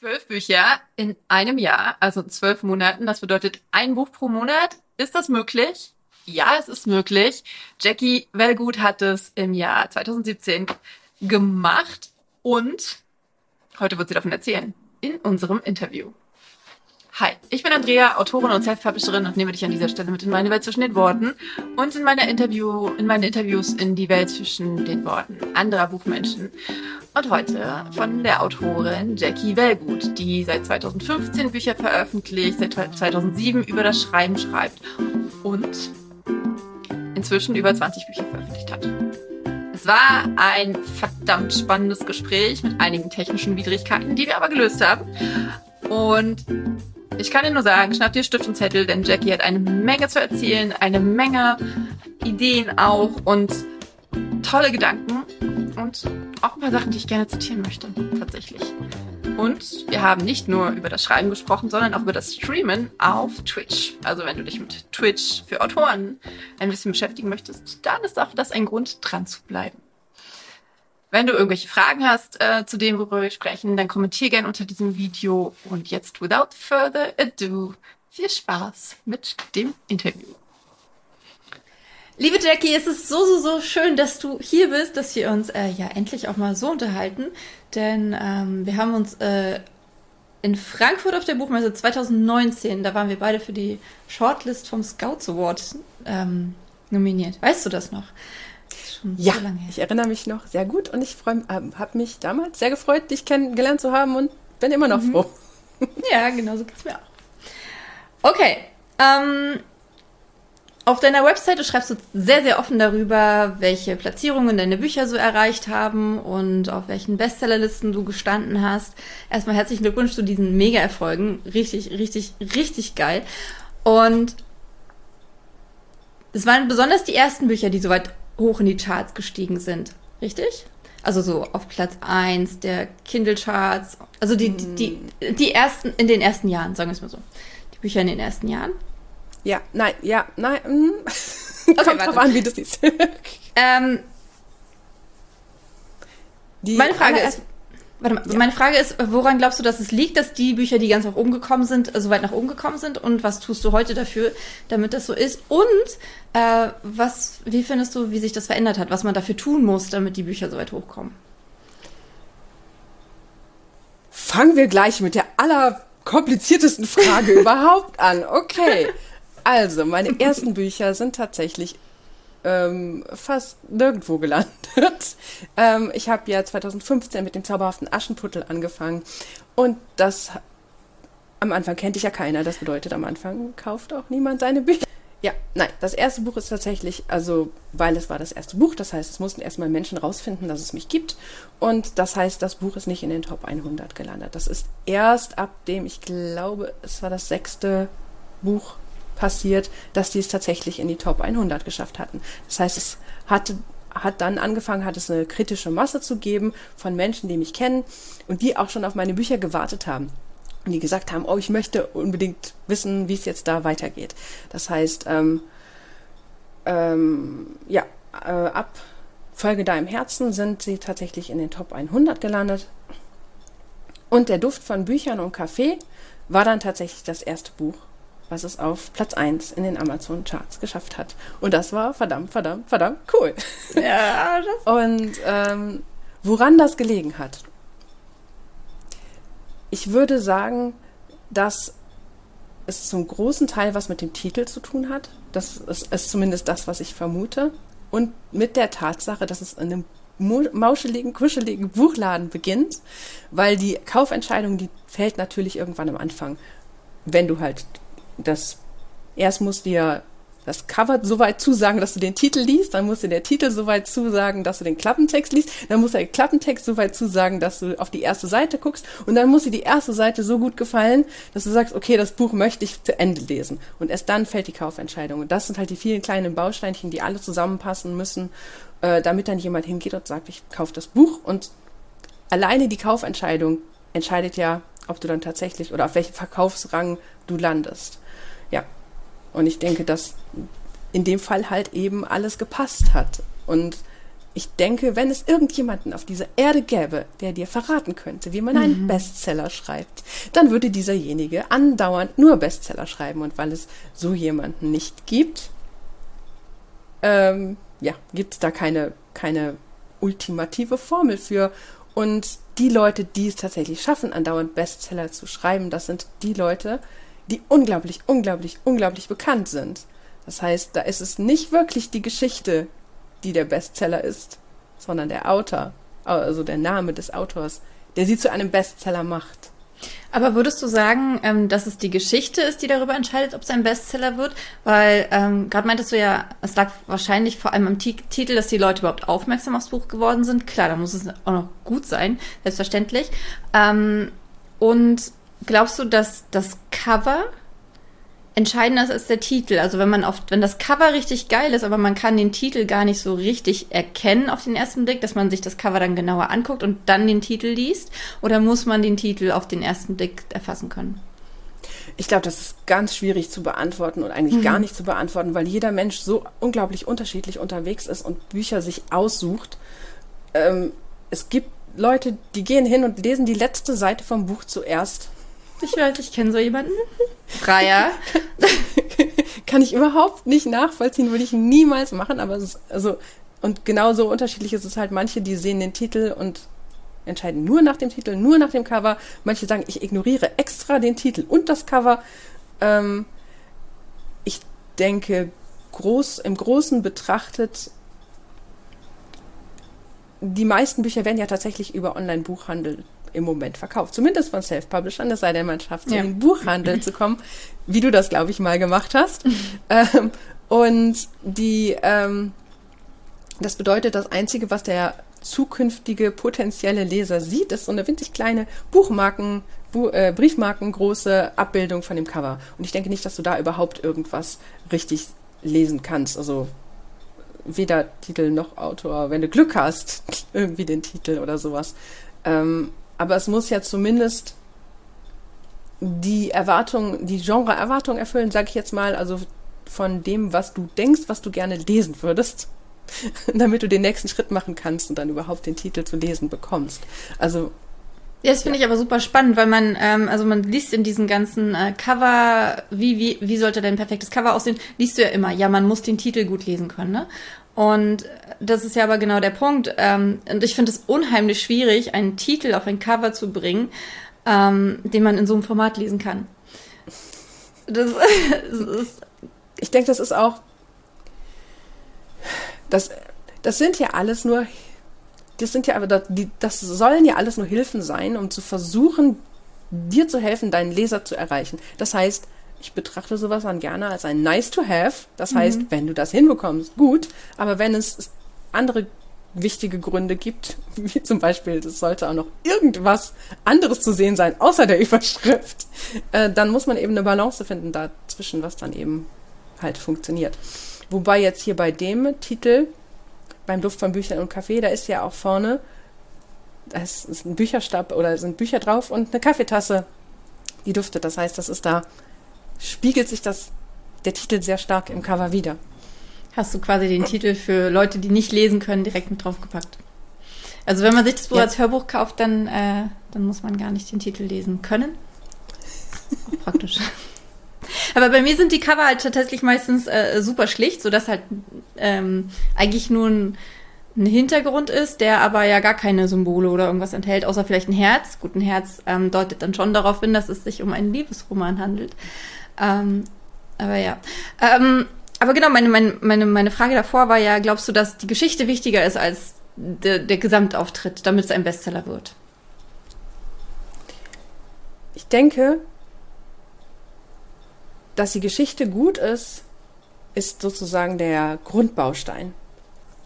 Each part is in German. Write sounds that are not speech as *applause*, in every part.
Zwölf Bücher in einem Jahr, also zwölf Monaten. Das bedeutet ein Buch pro Monat. Ist das möglich? Ja, es ist möglich. Jackie Wellgut hat es im Jahr 2017 gemacht und heute wird sie davon erzählen in unserem Interview. Hi, ich bin Andrea, Autorin und Self-Publisherin und nehme dich an dieser Stelle mit in meine Welt zwischen den Worten und in meiner Interview, in meinen Interviews in die Welt zwischen den Worten anderer Buchmenschen. Und heute von der Autorin Jackie Wellgut, die seit 2015 Bücher veröffentlicht, seit 2007 über das Schreiben schreibt und inzwischen über 20 Bücher veröffentlicht hat. Es war ein verdammt spannendes Gespräch mit einigen technischen Widrigkeiten, die wir aber gelöst haben. Und ich kann dir nur sagen, schnapp dir Stift und Zettel, denn Jackie hat eine Menge zu erzählen, eine Menge Ideen auch und tolle Gedanken und auch ein paar Sachen, die ich gerne zitieren möchte, tatsächlich. Und wir haben nicht nur über das Schreiben gesprochen, sondern auch über das Streamen auf Twitch. Also wenn du dich mit Twitch für Autoren ein bisschen beschäftigen möchtest, dann ist auch das ein Grund, dran zu bleiben. Wenn du irgendwelche Fragen hast äh, zu dem, worüber wir sprechen, dann kommentier gerne unter diesem Video. Und jetzt, without further ado, viel Spaß mit dem Interview. Liebe Jackie, es ist so, so, so schön, dass du hier bist, dass wir uns äh, ja endlich auch mal so unterhalten. Denn ähm, wir haben uns äh, in Frankfurt auf der Buchmesse 2019, da waren wir beide für die Shortlist vom Scouts Award ähm, nominiert. Weißt du das noch? Das ja, so ich erinnere mich noch sehr gut und ich äh, habe mich damals sehr gefreut, dich kennengelernt zu haben und bin immer noch mhm. froh. Ja, genau so geht es mir auch. Okay, ähm, auf deiner Webseite schreibst du sehr, sehr offen darüber, welche Platzierungen deine Bücher so erreicht haben und auf welchen Bestsellerlisten du gestanden hast. Erstmal herzlichen Glückwunsch zu diesen Mega-Erfolgen. Richtig, richtig, richtig geil. Und es waren besonders die ersten Bücher, die so weit hoch in die Charts gestiegen sind. Richtig? Also so auf Platz 1 der Kindle-Charts. Also die, die, die, die ersten, in den ersten Jahren, sagen wir es mal so. Die Bücher in den ersten Jahren. Ja, nein, ja, nein. Mm. *laughs* Okay, Kommt drauf an, wie du siehst. *laughs* ähm, meine Frage ist, warte mal, ja. meine Frage ist, woran glaubst du, dass es liegt, dass die Bücher, die ganz nach oben gekommen sind, so weit nach oben gekommen sind? Und was tust du heute dafür, damit das so ist? Und äh, was, wie findest du, wie sich das verändert hat, was man dafür tun muss, damit die Bücher so weit hochkommen? Fangen wir gleich mit der allerkompliziertesten Frage *laughs* überhaupt an. Okay. Also, meine ersten Bücher sind tatsächlich ähm, fast nirgendwo gelandet. *laughs* ähm, ich habe ja 2015 mit dem zauberhaften Aschenputtel angefangen und das am Anfang kennt dich ja keiner. Das bedeutet, am Anfang kauft auch niemand deine Bücher. Ja, nein, das erste Buch ist tatsächlich, also, weil es war das erste Buch, das heißt, es mussten erstmal Menschen rausfinden, dass es mich gibt. Und das heißt, das Buch ist nicht in den Top 100 gelandet. Das ist erst ab dem, ich glaube, es war das sechste Buch passiert, dass die es tatsächlich in die Top 100 geschafft hatten. Das heißt, es hatte hat dann angefangen, hat es eine kritische Masse zu geben von Menschen, die mich kennen und die auch schon auf meine Bücher gewartet haben. Und die gesagt haben, oh, ich möchte unbedingt wissen, wie es jetzt da weitergeht. Das heißt, ähm, ähm, ja, äh, ab Folge da im Herzen sind sie tatsächlich in den Top 100 gelandet. Und der Duft von Büchern und Kaffee war dann tatsächlich das erste Buch, was es auf Platz 1 in den Amazon Charts geschafft hat. Und das war verdammt, verdammt, verdammt cool. Ja, *laughs* das Und ähm, woran das gelegen hat? Ich würde sagen, dass es zum großen Teil was mit dem Titel zu tun hat. Das ist, ist zumindest das, was ich vermute. Und mit der Tatsache, dass es in einem mauscheligen, kuscheligen Buchladen beginnt, weil die Kaufentscheidung, die fällt natürlich irgendwann am Anfang, wenn du halt das erst muss dir das Cover so weit zusagen, dass du den Titel liest, dann muss dir der Titel so weit zusagen, dass du den Klappentext liest, dann muss der Klappentext so weit zusagen, dass du auf die erste Seite guckst und dann muss dir die erste Seite so gut gefallen, dass du sagst, okay, das Buch möchte ich zu Ende lesen. Und erst dann fällt die Kaufentscheidung. Und das sind halt die vielen kleinen Bausteinchen, die alle zusammenpassen müssen, äh, damit dann jemand hingeht und sagt, ich kaufe das Buch. Und alleine die Kaufentscheidung entscheidet ja, ob du dann tatsächlich oder auf welchem Verkaufsrang du landest. Ja. Und ich denke, dass in dem Fall halt eben alles gepasst hat. Und ich denke, wenn es irgendjemanden auf dieser Erde gäbe, der dir verraten könnte, wie man mhm. einen Bestseller schreibt, dann würde dieserjenige andauernd nur Bestseller schreiben. Und weil es so jemanden nicht gibt, ähm, ja, gibt es da keine, keine ultimative Formel für. Und die Leute, die es tatsächlich schaffen, andauernd Bestseller zu schreiben, das sind die Leute, die unglaublich, unglaublich, unglaublich bekannt sind. Das heißt, da ist es nicht wirklich die Geschichte, die der Bestseller ist, sondern der Autor, also der Name des Autors, der sie zu einem Bestseller macht. Aber würdest du sagen, ähm, dass es die Geschichte ist, die darüber entscheidet, ob es ein Bestseller wird? Weil ähm, gerade meintest du ja, es lag wahrscheinlich vor allem am T Titel, dass die Leute überhaupt aufmerksam aufs Buch geworden sind. Klar, da muss es auch noch gut sein, selbstverständlich. Ähm, und glaubst du, dass das Cover entscheidender ist als der Titel. Also wenn man auf, wenn das Cover richtig geil ist, aber man kann den Titel gar nicht so richtig erkennen auf den ersten Blick, dass man sich das Cover dann genauer anguckt und dann den Titel liest, oder muss man den Titel auf den ersten Blick erfassen können? Ich glaube, das ist ganz schwierig zu beantworten und eigentlich mhm. gar nicht zu beantworten, weil jeder Mensch so unglaublich unterschiedlich unterwegs ist und Bücher sich aussucht. Ähm, es gibt Leute, die gehen hin und lesen die letzte Seite vom Buch zuerst ich weiß, ich kenne so jemanden. Freier. *laughs* Kann ich überhaupt nicht nachvollziehen, würde ich niemals machen, aber es ist, also, und genauso unterschiedlich ist es halt, manche, die sehen den Titel und entscheiden nur nach dem Titel, nur nach dem Cover. Manche sagen, ich ignoriere extra den Titel und das Cover. Ähm, ich denke, groß, im Großen betrachtet, die meisten Bücher werden ja tatsächlich über Online-Buchhandel im Moment verkauft. Zumindest von Self-Publishern, es sei denn, man schafft es, ja. in den Buchhandel zu kommen, wie du das, glaube ich, mal gemacht hast. *laughs* ähm, und die, ähm, das bedeutet, das Einzige, was der zukünftige potenzielle Leser sieht, ist so eine winzig kleine Buchmarken, Bu äh, Briefmarken große Abbildung von dem Cover. Und ich denke nicht, dass du da überhaupt irgendwas richtig lesen kannst. Also weder Titel noch Autor, wenn du Glück hast, *laughs* irgendwie den Titel oder sowas. Ähm, aber es muss ja zumindest die Erwartung, die Genre-Erwartung erfüllen, sage ich jetzt mal, also von dem, was du denkst, was du gerne lesen würdest, *laughs* damit du den nächsten Schritt machen kannst und dann überhaupt den Titel zu lesen bekommst. Also ja, das finde ja. ich aber super spannend, weil man, ähm, also man liest in diesen ganzen äh, Cover, wie, wie, wie sollte denn ein perfektes Cover aussehen, liest du ja immer, ja, man muss den Titel gut lesen können, ne? Und das ist ja aber genau der Punkt. Ähm, und ich finde es unheimlich schwierig, einen Titel auf ein Cover zu bringen, ähm, den man in so einem Format lesen kann. Das, das *laughs* ist ich denke, das ist auch. Das, das sind ja alles nur. Das sind ja aber, das sollen ja alles nur Hilfen sein, um zu versuchen, dir zu helfen, deinen Leser zu erreichen. Das heißt, ich betrachte sowas dann gerne als ein nice to have. Das heißt, mhm. wenn du das hinbekommst, gut. Aber wenn es andere wichtige Gründe gibt, *laughs* wie zum Beispiel, es sollte auch noch irgendwas anderes zu sehen sein, außer der *laughs* Überschrift, äh, dann muss man eben eine Balance finden dazwischen, was dann eben halt funktioniert. Wobei jetzt hier bei dem Titel, beim Duft von Büchern und Kaffee, da ist ja auch vorne, da ist ein Bücherstab oder sind Bücher drauf und eine Kaffeetasse, die duftet. Das heißt, das ist da spiegelt sich das, der Titel sehr stark im Cover wieder. Hast du quasi den Titel für Leute, die nicht lesen können, direkt mit draufgepackt. Also wenn man sich das Buch ja. als Hörbuch kauft, dann, äh, dann muss man gar nicht den Titel lesen können. Auch praktisch. *laughs* Aber bei mir sind die Cover halt tatsächlich meistens äh, super schlicht, sodass halt ähm, eigentlich nur ein, ein, Hintergrund ist, der aber ja gar keine Symbole oder irgendwas enthält, außer vielleicht ein Herz. Gut, ein Herz ähm, deutet dann schon darauf hin, dass es sich um einen Liebesroman handelt. Ähm, aber ja. Ähm, aber genau, meine, meine, meine, meine Frage davor war ja, glaubst du, dass die Geschichte wichtiger ist als der, der Gesamtauftritt, damit es ein Bestseller wird? Ich denke, dass die Geschichte gut ist, ist sozusagen der Grundbaustein.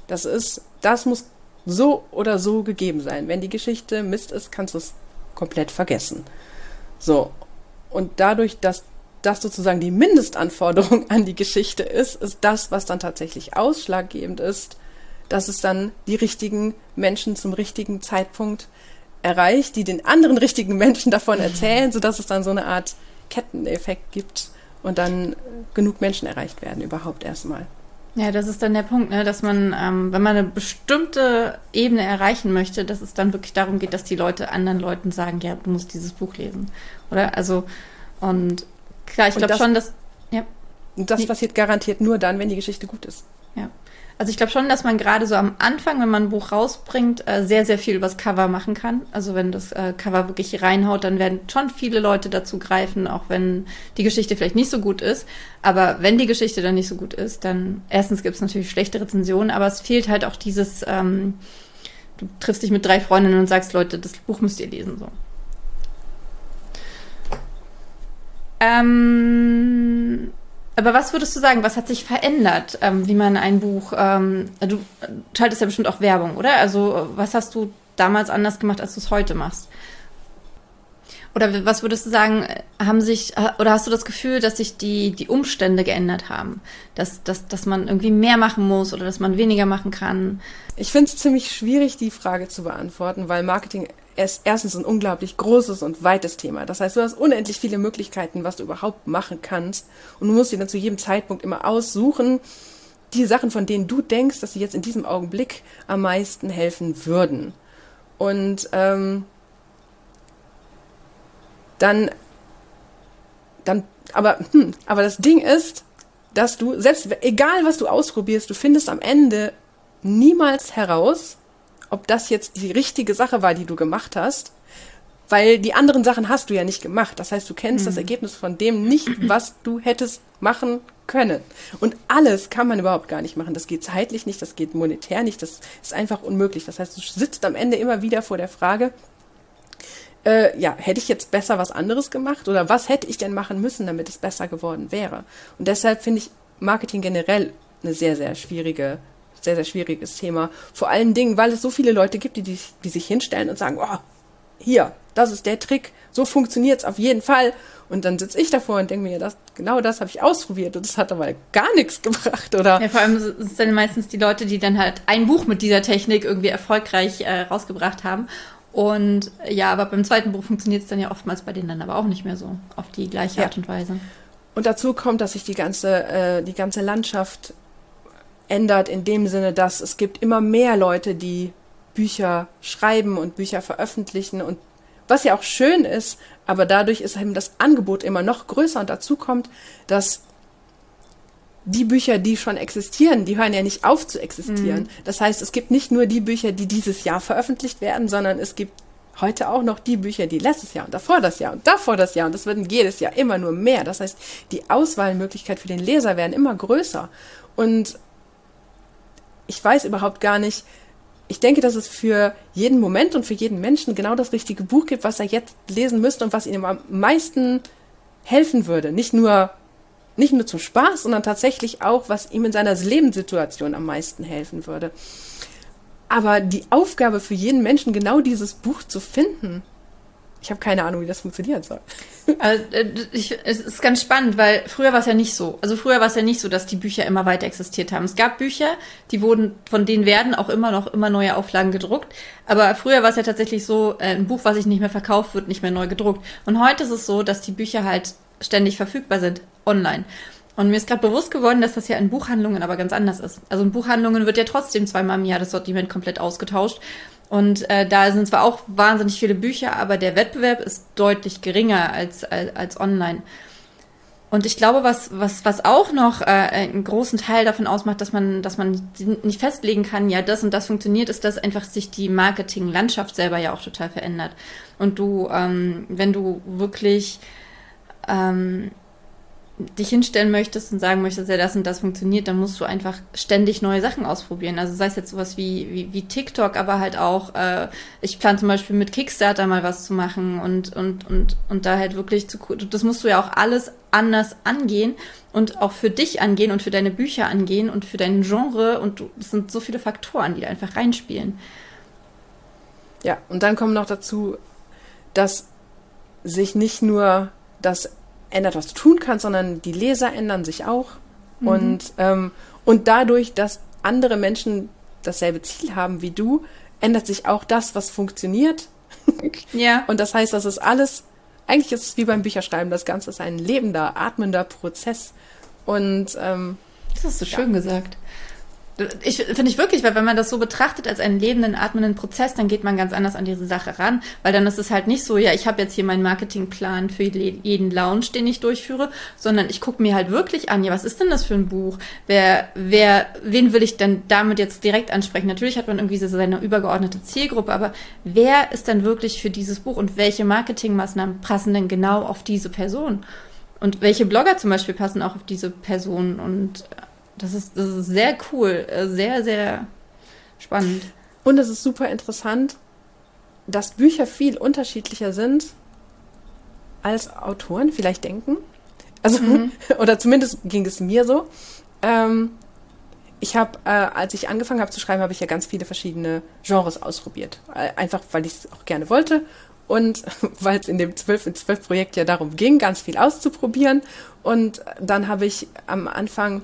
Das ist, das muss so oder so gegeben sein. Wenn die Geschichte Mist ist, kannst du es komplett vergessen. So. Und dadurch, dass das sozusagen die Mindestanforderung an die Geschichte ist, ist das, was dann tatsächlich ausschlaggebend ist, dass es dann die richtigen Menschen zum richtigen Zeitpunkt erreicht, die den anderen richtigen Menschen davon erzählen, sodass es dann so eine Art Ketteneffekt gibt und dann genug Menschen erreicht werden überhaupt erstmal. Ja, das ist dann der Punkt, ne? dass man, ähm, wenn man eine bestimmte Ebene erreichen möchte, dass es dann wirklich darum geht, dass die Leute anderen Leuten sagen, ja, du musst dieses Buch lesen. Oder? Also, und klar, ich glaube schon, dass. Ja. Das passiert garantiert nur dann, wenn die Geschichte gut ist. Ja. Also ich glaube schon, dass man gerade so am Anfang, wenn man ein Buch rausbringt, äh, sehr, sehr viel übers Cover machen kann. Also wenn das äh, Cover wirklich reinhaut, dann werden schon viele Leute dazu greifen, auch wenn die Geschichte vielleicht nicht so gut ist. Aber wenn die Geschichte dann nicht so gut ist, dann erstens gibt es natürlich schlechte Rezensionen, aber es fehlt halt auch dieses, ähm, du triffst dich mit drei Freundinnen und sagst, Leute, das Buch müsst ihr lesen. So. Ähm, aber was würdest du sagen, was hat sich verändert, ähm, wie man ein Buch, ähm, du schaltest ja bestimmt auch Werbung, oder? Also was hast du damals anders gemacht, als du es heute machst? Oder was würdest du sagen, haben sich, oder hast du das Gefühl, dass sich die, die Umstände geändert haben? Dass, dass, dass man irgendwie mehr machen muss oder dass man weniger machen kann? Ich finde es ziemlich schwierig, die Frage zu beantworten, weil Marketing ist erstens ein unglaublich großes und weites Thema. Das heißt, du hast unendlich viele Möglichkeiten, was du überhaupt machen kannst. Und du musst dir dann zu jedem Zeitpunkt immer aussuchen, die Sachen, von denen du denkst, dass sie jetzt in diesem Augenblick am meisten helfen würden. Und ähm, dann, dann, aber, hm, aber das Ding ist, dass du, selbst egal was du ausprobierst, du findest am Ende niemals heraus, ob das jetzt die richtige Sache war, die du gemacht hast, weil die anderen Sachen hast du ja nicht gemacht. Das heißt, du kennst mhm. das Ergebnis von dem nicht, was du hättest machen können. Und alles kann man überhaupt gar nicht machen. Das geht zeitlich nicht, das geht monetär nicht, das ist einfach unmöglich. Das heißt, du sitzt am Ende immer wieder vor der Frage, äh, ja, hätte ich jetzt besser was anderes gemacht oder was hätte ich denn machen müssen, damit es besser geworden wäre? Und deshalb finde ich Marketing generell eine sehr, sehr schwierige sehr, sehr schwieriges Thema. Vor allen Dingen, weil es so viele Leute gibt, die, die, die sich hinstellen und sagen, oh, hier, das ist der Trick, so funktioniert es auf jeden Fall. Und dann sitze ich davor und denke mir, das, genau das habe ich ausprobiert und das hat aber gar nichts gebracht, oder? Ja, vor allem sind es dann meistens die Leute, die dann halt ein Buch mit dieser Technik irgendwie erfolgreich äh, rausgebracht haben. Und ja, aber beim zweiten Buch funktioniert es dann ja oftmals bei denen dann aber auch nicht mehr so auf die gleiche ja. Art und Weise. Und dazu kommt, dass sich die ganze, äh, die ganze Landschaft ändert in dem Sinne, dass es gibt immer mehr Leute, die Bücher schreiben und Bücher veröffentlichen und was ja auch schön ist, aber dadurch ist eben das Angebot immer noch größer und dazu kommt, dass die Bücher, die schon existieren, die hören ja nicht auf zu existieren. Mhm. Das heißt, es gibt nicht nur die Bücher, die dieses Jahr veröffentlicht werden, sondern es gibt heute auch noch die Bücher, die letztes Jahr und davor das Jahr und davor das Jahr und das werden jedes Jahr immer nur mehr. Das heißt, die Auswahlmöglichkeit für den Leser werden immer größer und ich weiß überhaupt gar nicht, ich denke, dass es für jeden Moment und für jeden Menschen genau das richtige Buch gibt, was er jetzt lesen müsste und was ihm am meisten helfen würde. Nicht nur, nicht nur zum Spaß, sondern tatsächlich auch, was ihm in seiner Lebenssituation am meisten helfen würde. Aber die Aufgabe für jeden Menschen, genau dieses Buch zu finden, ich habe keine Ahnung, wie das funktionieren soll. *laughs* Also, äh, ich, es ist ganz spannend, weil früher war es ja nicht so. Also früher war es ja nicht so, dass die Bücher immer weiter existiert haben. Es gab Bücher, die wurden, von denen werden auch immer noch immer neue Auflagen gedruckt. Aber früher war es ja tatsächlich so, äh, ein Buch, was sich nicht mehr verkauft, wird nicht mehr neu gedruckt. Und heute ist es so, dass die Bücher halt ständig verfügbar sind, online. Und mir ist gerade bewusst geworden, dass das ja in Buchhandlungen aber ganz anders ist. Also in Buchhandlungen wird ja trotzdem zweimal im Jahr das Sortiment komplett ausgetauscht. Und äh, da sind zwar auch wahnsinnig viele Bücher, aber der Wettbewerb ist deutlich geringer als, als, als online. Und ich glaube, was, was, was auch noch äh, einen großen Teil davon ausmacht, dass man, dass man nicht festlegen kann, ja, das und das funktioniert, ist, dass einfach sich die Marketinglandschaft selber ja auch total verändert. Und du, ähm, wenn du wirklich ähm, dich hinstellen möchtest und sagen möchtest, ja, das und das funktioniert, dann musst du einfach ständig neue Sachen ausprobieren. Also sei es jetzt sowas wie, wie, wie TikTok, aber halt auch, äh, ich plane zum Beispiel mit Kickstarter mal was zu machen und, und, und, und da halt wirklich zu, das musst du ja auch alles anders angehen und auch für dich angehen und für deine Bücher angehen und für dein Genre und du, es sind so viele Faktoren, die da einfach reinspielen. Ja, und dann kommen noch dazu, dass sich nicht nur das ändert, was du tun kannst, sondern die Leser ändern sich auch. Mhm. Und, ähm, und dadurch, dass andere Menschen dasselbe Ziel haben wie du, ändert sich auch das, was funktioniert. *laughs* ja. Und das heißt, das ist alles, eigentlich ist es wie beim Bücherschreiben, das Ganze ist ein lebender, atmender Prozess. Und ähm, Das hast du schön gesagt. Ich finde ich wirklich, weil wenn man das so betrachtet als einen lebenden, atmenden Prozess, dann geht man ganz anders an diese Sache ran, weil dann ist es halt nicht so, ja, ich habe jetzt hier meinen Marketingplan für jeden Lounge, den ich durchführe, sondern ich gucke mir halt wirklich an, ja, was ist denn das für ein Buch? Wer, wer, wen will ich denn damit jetzt direkt ansprechen? Natürlich hat man irgendwie so seine übergeordnete Zielgruppe, aber wer ist dann wirklich für dieses Buch und welche Marketingmaßnahmen passen denn genau auf diese Person? Und welche Blogger zum Beispiel passen auch auf diese Person und das ist, das ist sehr cool, äh, sehr, sehr spannend. Und es ist super interessant, dass Bücher viel unterschiedlicher sind, als Autoren vielleicht denken. Also, mhm. *laughs* oder zumindest ging es mir so. Ähm, ich habe, äh, als ich angefangen habe zu schreiben, habe ich ja ganz viele verschiedene Genres ausprobiert. Äh, einfach, weil ich es auch gerne wollte und *laughs* weil es in dem 12 in 12 Projekt ja darum ging, ganz viel auszuprobieren. Und dann habe ich am Anfang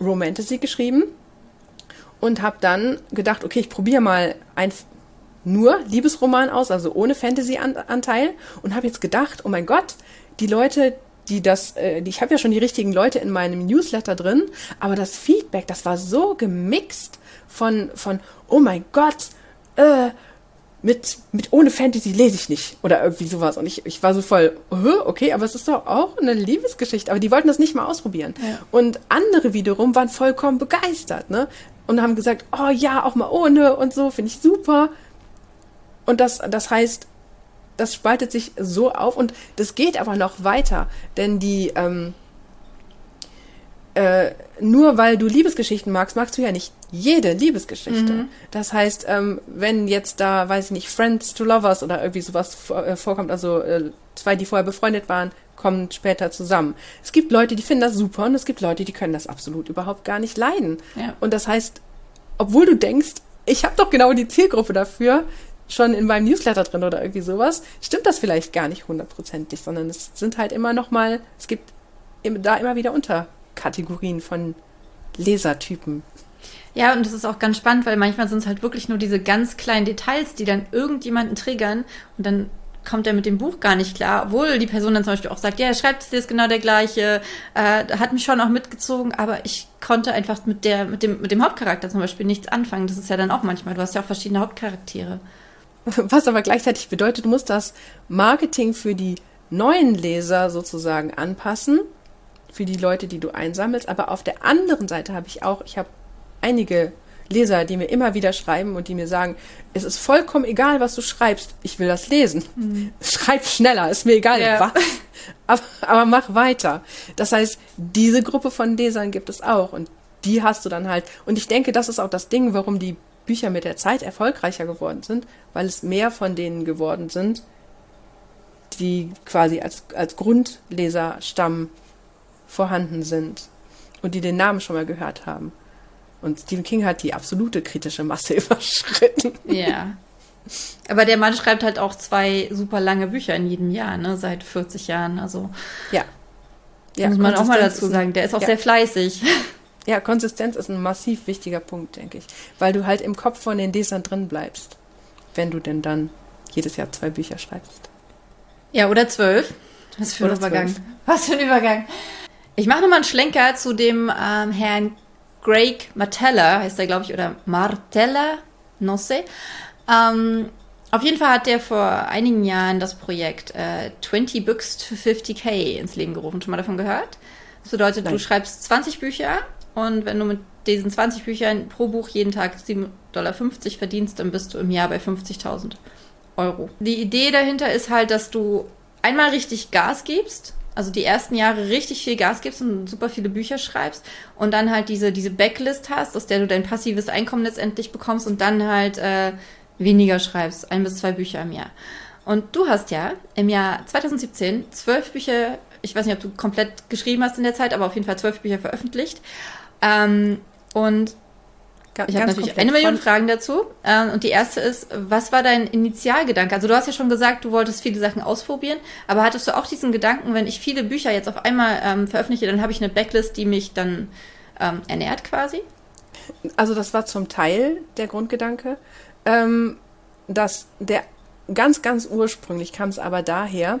Romantasy geschrieben und habe dann gedacht, okay, ich probiere mal ein nur Liebesroman aus, also ohne Fantasy-Anteil und habe jetzt gedacht, oh mein Gott, die Leute, die das, äh, die, ich habe ja schon die richtigen Leute in meinem Newsletter drin, aber das Feedback, das war so gemixt von, von oh mein Gott, äh, mit, mit ohne Fantasy lese ich nicht oder irgendwie sowas. Und ich, ich war so voll, okay, aber es ist doch auch eine Liebesgeschichte. Aber die wollten das nicht mal ausprobieren. Ja. Und andere wiederum waren vollkommen begeistert, ne? Und haben gesagt, oh ja, auch mal ohne und so, finde ich super. Und das, das heißt, das spaltet sich so auf und das geht aber noch weiter, denn die, ähm, äh, nur weil du Liebesgeschichten magst, magst du ja nicht jede Liebesgeschichte. Mhm. Das heißt, ähm, wenn jetzt da, weiß ich nicht, Friends to Lovers oder irgendwie sowas äh, vorkommt, also äh, zwei, die vorher befreundet waren, kommen später zusammen. Es gibt Leute, die finden das super und es gibt Leute, die können das absolut überhaupt gar nicht leiden. Ja. Und das heißt, obwohl du denkst, ich habe doch genau die Zielgruppe dafür, schon in meinem Newsletter drin oder irgendwie sowas, stimmt das vielleicht gar nicht hundertprozentig, sondern es sind halt immer noch mal, es gibt da immer wieder unter Kategorien von Lesertypen. Ja, und das ist auch ganz spannend, weil manchmal sind es halt wirklich nur diese ganz kleinen Details, die dann irgendjemanden triggern und dann kommt er mit dem Buch gar nicht klar, obwohl die Person dann zum Beispiel auch sagt, ja, er schreibt es jetzt genau der gleiche, äh, hat mich schon auch mitgezogen, aber ich konnte einfach mit der, mit dem, mit dem Hauptcharakter zum Beispiel nichts anfangen. Das ist ja dann auch manchmal, du hast ja auch verschiedene Hauptcharaktere. *laughs* Was aber gleichzeitig bedeutet, du musst das Marketing für die neuen Leser sozusagen anpassen für die Leute, die du einsammelst. Aber auf der anderen Seite habe ich auch, ich habe einige Leser, die mir immer wieder schreiben und die mir sagen, es ist vollkommen egal, was du schreibst, ich will das lesen. Mhm. *laughs* Schreib schneller, ist mir egal ja. was. *laughs* Aber, aber mach weiter. Das heißt, diese Gruppe von Lesern gibt es auch und die hast du dann halt. Und ich denke, das ist auch das Ding, warum die Bücher mit der Zeit erfolgreicher geworden sind, weil es mehr von denen geworden sind, die quasi als, als Grundleserstamm vorhanden sind und die den Namen schon mal gehört haben. Und Stephen King hat die absolute kritische Masse *laughs* überschritten. Ja. Aber der Mann schreibt halt auch zwei super lange Bücher in jedem Jahr, ne, seit 40 Jahren. Also. Ja. ja muss man auch mal dazu sagen. Der ist auch ja. sehr fleißig. *laughs* Ja, Konsistenz ist ein massiv wichtiger Punkt, denke ich. Weil du halt im Kopf von den Lesern drin bleibst. Wenn du denn dann jedes Jahr zwei Bücher schreibst. Ja, oder zwölf. Was für ein oder Übergang. Zwölf. Was für ein Übergang. Ich mache nochmal einen Schlenker zu dem ähm, Herrn Greg Martella, heißt er, glaube ich, oder Martella, no sé. Ähm, auf jeden Fall hat der vor einigen Jahren das Projekt äh, 20 Books to 50k ins Leben gerufen. Schon mal davon gehört? Das bedeutet, Nein. du schreibst 20 Bücher und wenn du mit diesen 20 Büchern pro Buch jeden Tag 7,50 Dollar verdienst, dann bist du im Jahr bei 50.000 Euro. Die Idee dahinter ist halt, dass du einmal richtig Gas gibst also die ersten Jahre richtig viel Gas gibst und super viele Bücher schreibst und dann halt diese, diese Backlist hast, aus der du dein passives Einkommen letztendlich bekommst und dann halt äh, weniger schreibst, ein bis zwei Bücher im Jahr. Und du hast ja im Jahr 2017 zwölf Bücher, ich weiß nicht, ob du komplett geschrieben hast in der Zeit, aber auf jeden Fall zwölf Bücher veröffentlicht. Ähm, und ich habe natürlich eine Million Fragen dazu. Ähm, und die erste ist, was war dein Initialgedanke? Also du hast ja schon gesagt, du wolltest viele Sachen ausprobieren, aber hattest du auch diesen Gedanken, wenn ich viele Bücher jetzt auf einmal ähm, veröffentliche, dann habe ich eine Backlist, die mich dann ähm, ernährt quasi? Also das war zum Teil der Grundgedanke. Ähm, dass der ganz, ganz ursprünglich kam es aber daher,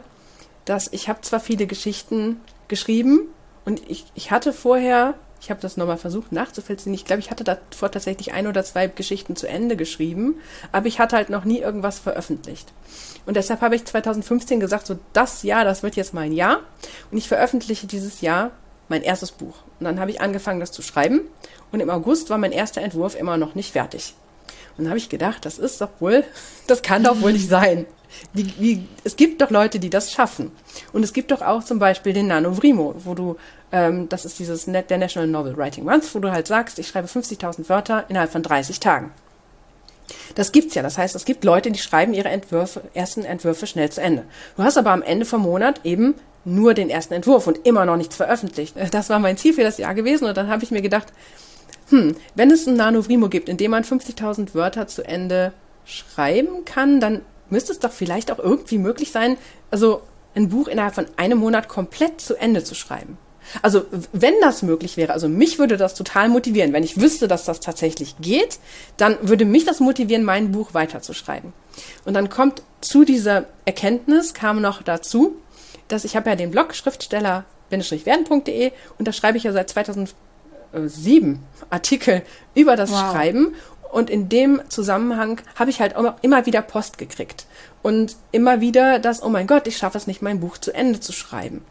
dass ich habe zwar viele Geschichten geschrieben und ich, ich hatte vorher Ich habe das nochmal versucht nachzuvollziehen. Ich glaube, ich hatte davor tatsächlich ein oder zwei Geschichten zu Ende geschrieben, aber ich hatte halt noch nie irgendwas veröffentlicht. Und deshalb habe ich 2015 gesagt, so das Jahr, das wird jetzt mein Jahr. Und ich veröffentliche dieses Jahr mein erstes Buch. Und dann habe ich angefangen, das zu schreiben. Und im August war mein erster Entwurf immer noch nicht fertig. Und dann habe ich gedacht, das ist doch wohl, *laughs* das kann doch wohl nicht sein. Wie, wie, es gibt doch Leute, die das schaffen. Und es gibt doch auch zum Beispiel den Nanovrimo, wo du, ähm, das ist dieses Net, der National Novel Writing Month, wo du halt sagst, ich schreibe 50.000 Wörter innerhalb von 30 Tagen. Das gibt's ja. Das heißt, es gibt Leute, die schreiben ihre Entwürfe, ersten Entwürfe schnell zu Ende. Du hast aber am Ende vom Monat eben nur den ersten Entwurf und immer noch nichts veröffentlicht. *laughs* Das war mein Ziel für das Jahr gewesen und dann habe ich mir gedacht, hm, wenn es ein Nanovrimo gibt, in dem man 50.000 Wörter zu Ende schreiben kann, dann müsste es doch vielleicht auch irgendwie möglich sein, also ein Buch innerhalb von einem Monat komplett zu Ende zu schreiben. Also wenn das möglich wäre, also mich würde das total motivieren. Wenn ich wüsste, dass das tatsächlich geht, dann würde mich das motivieren, mein Buch weiterzuschreiben. Und dann kommt zu dieser Erkenntnis, kam noch dazu, dass ich habe ja den Blog schriftsteller-werden.de und da schreibe ich ja seit 2007 Artikel über das wow. Schreiben und in dem Zusammenhang habe ich halt immer wieder Post gekriegt. Und immer wieder das, oh mein Gott, ich schaffe es nicht, mein Buch zu Ende zu schreiben.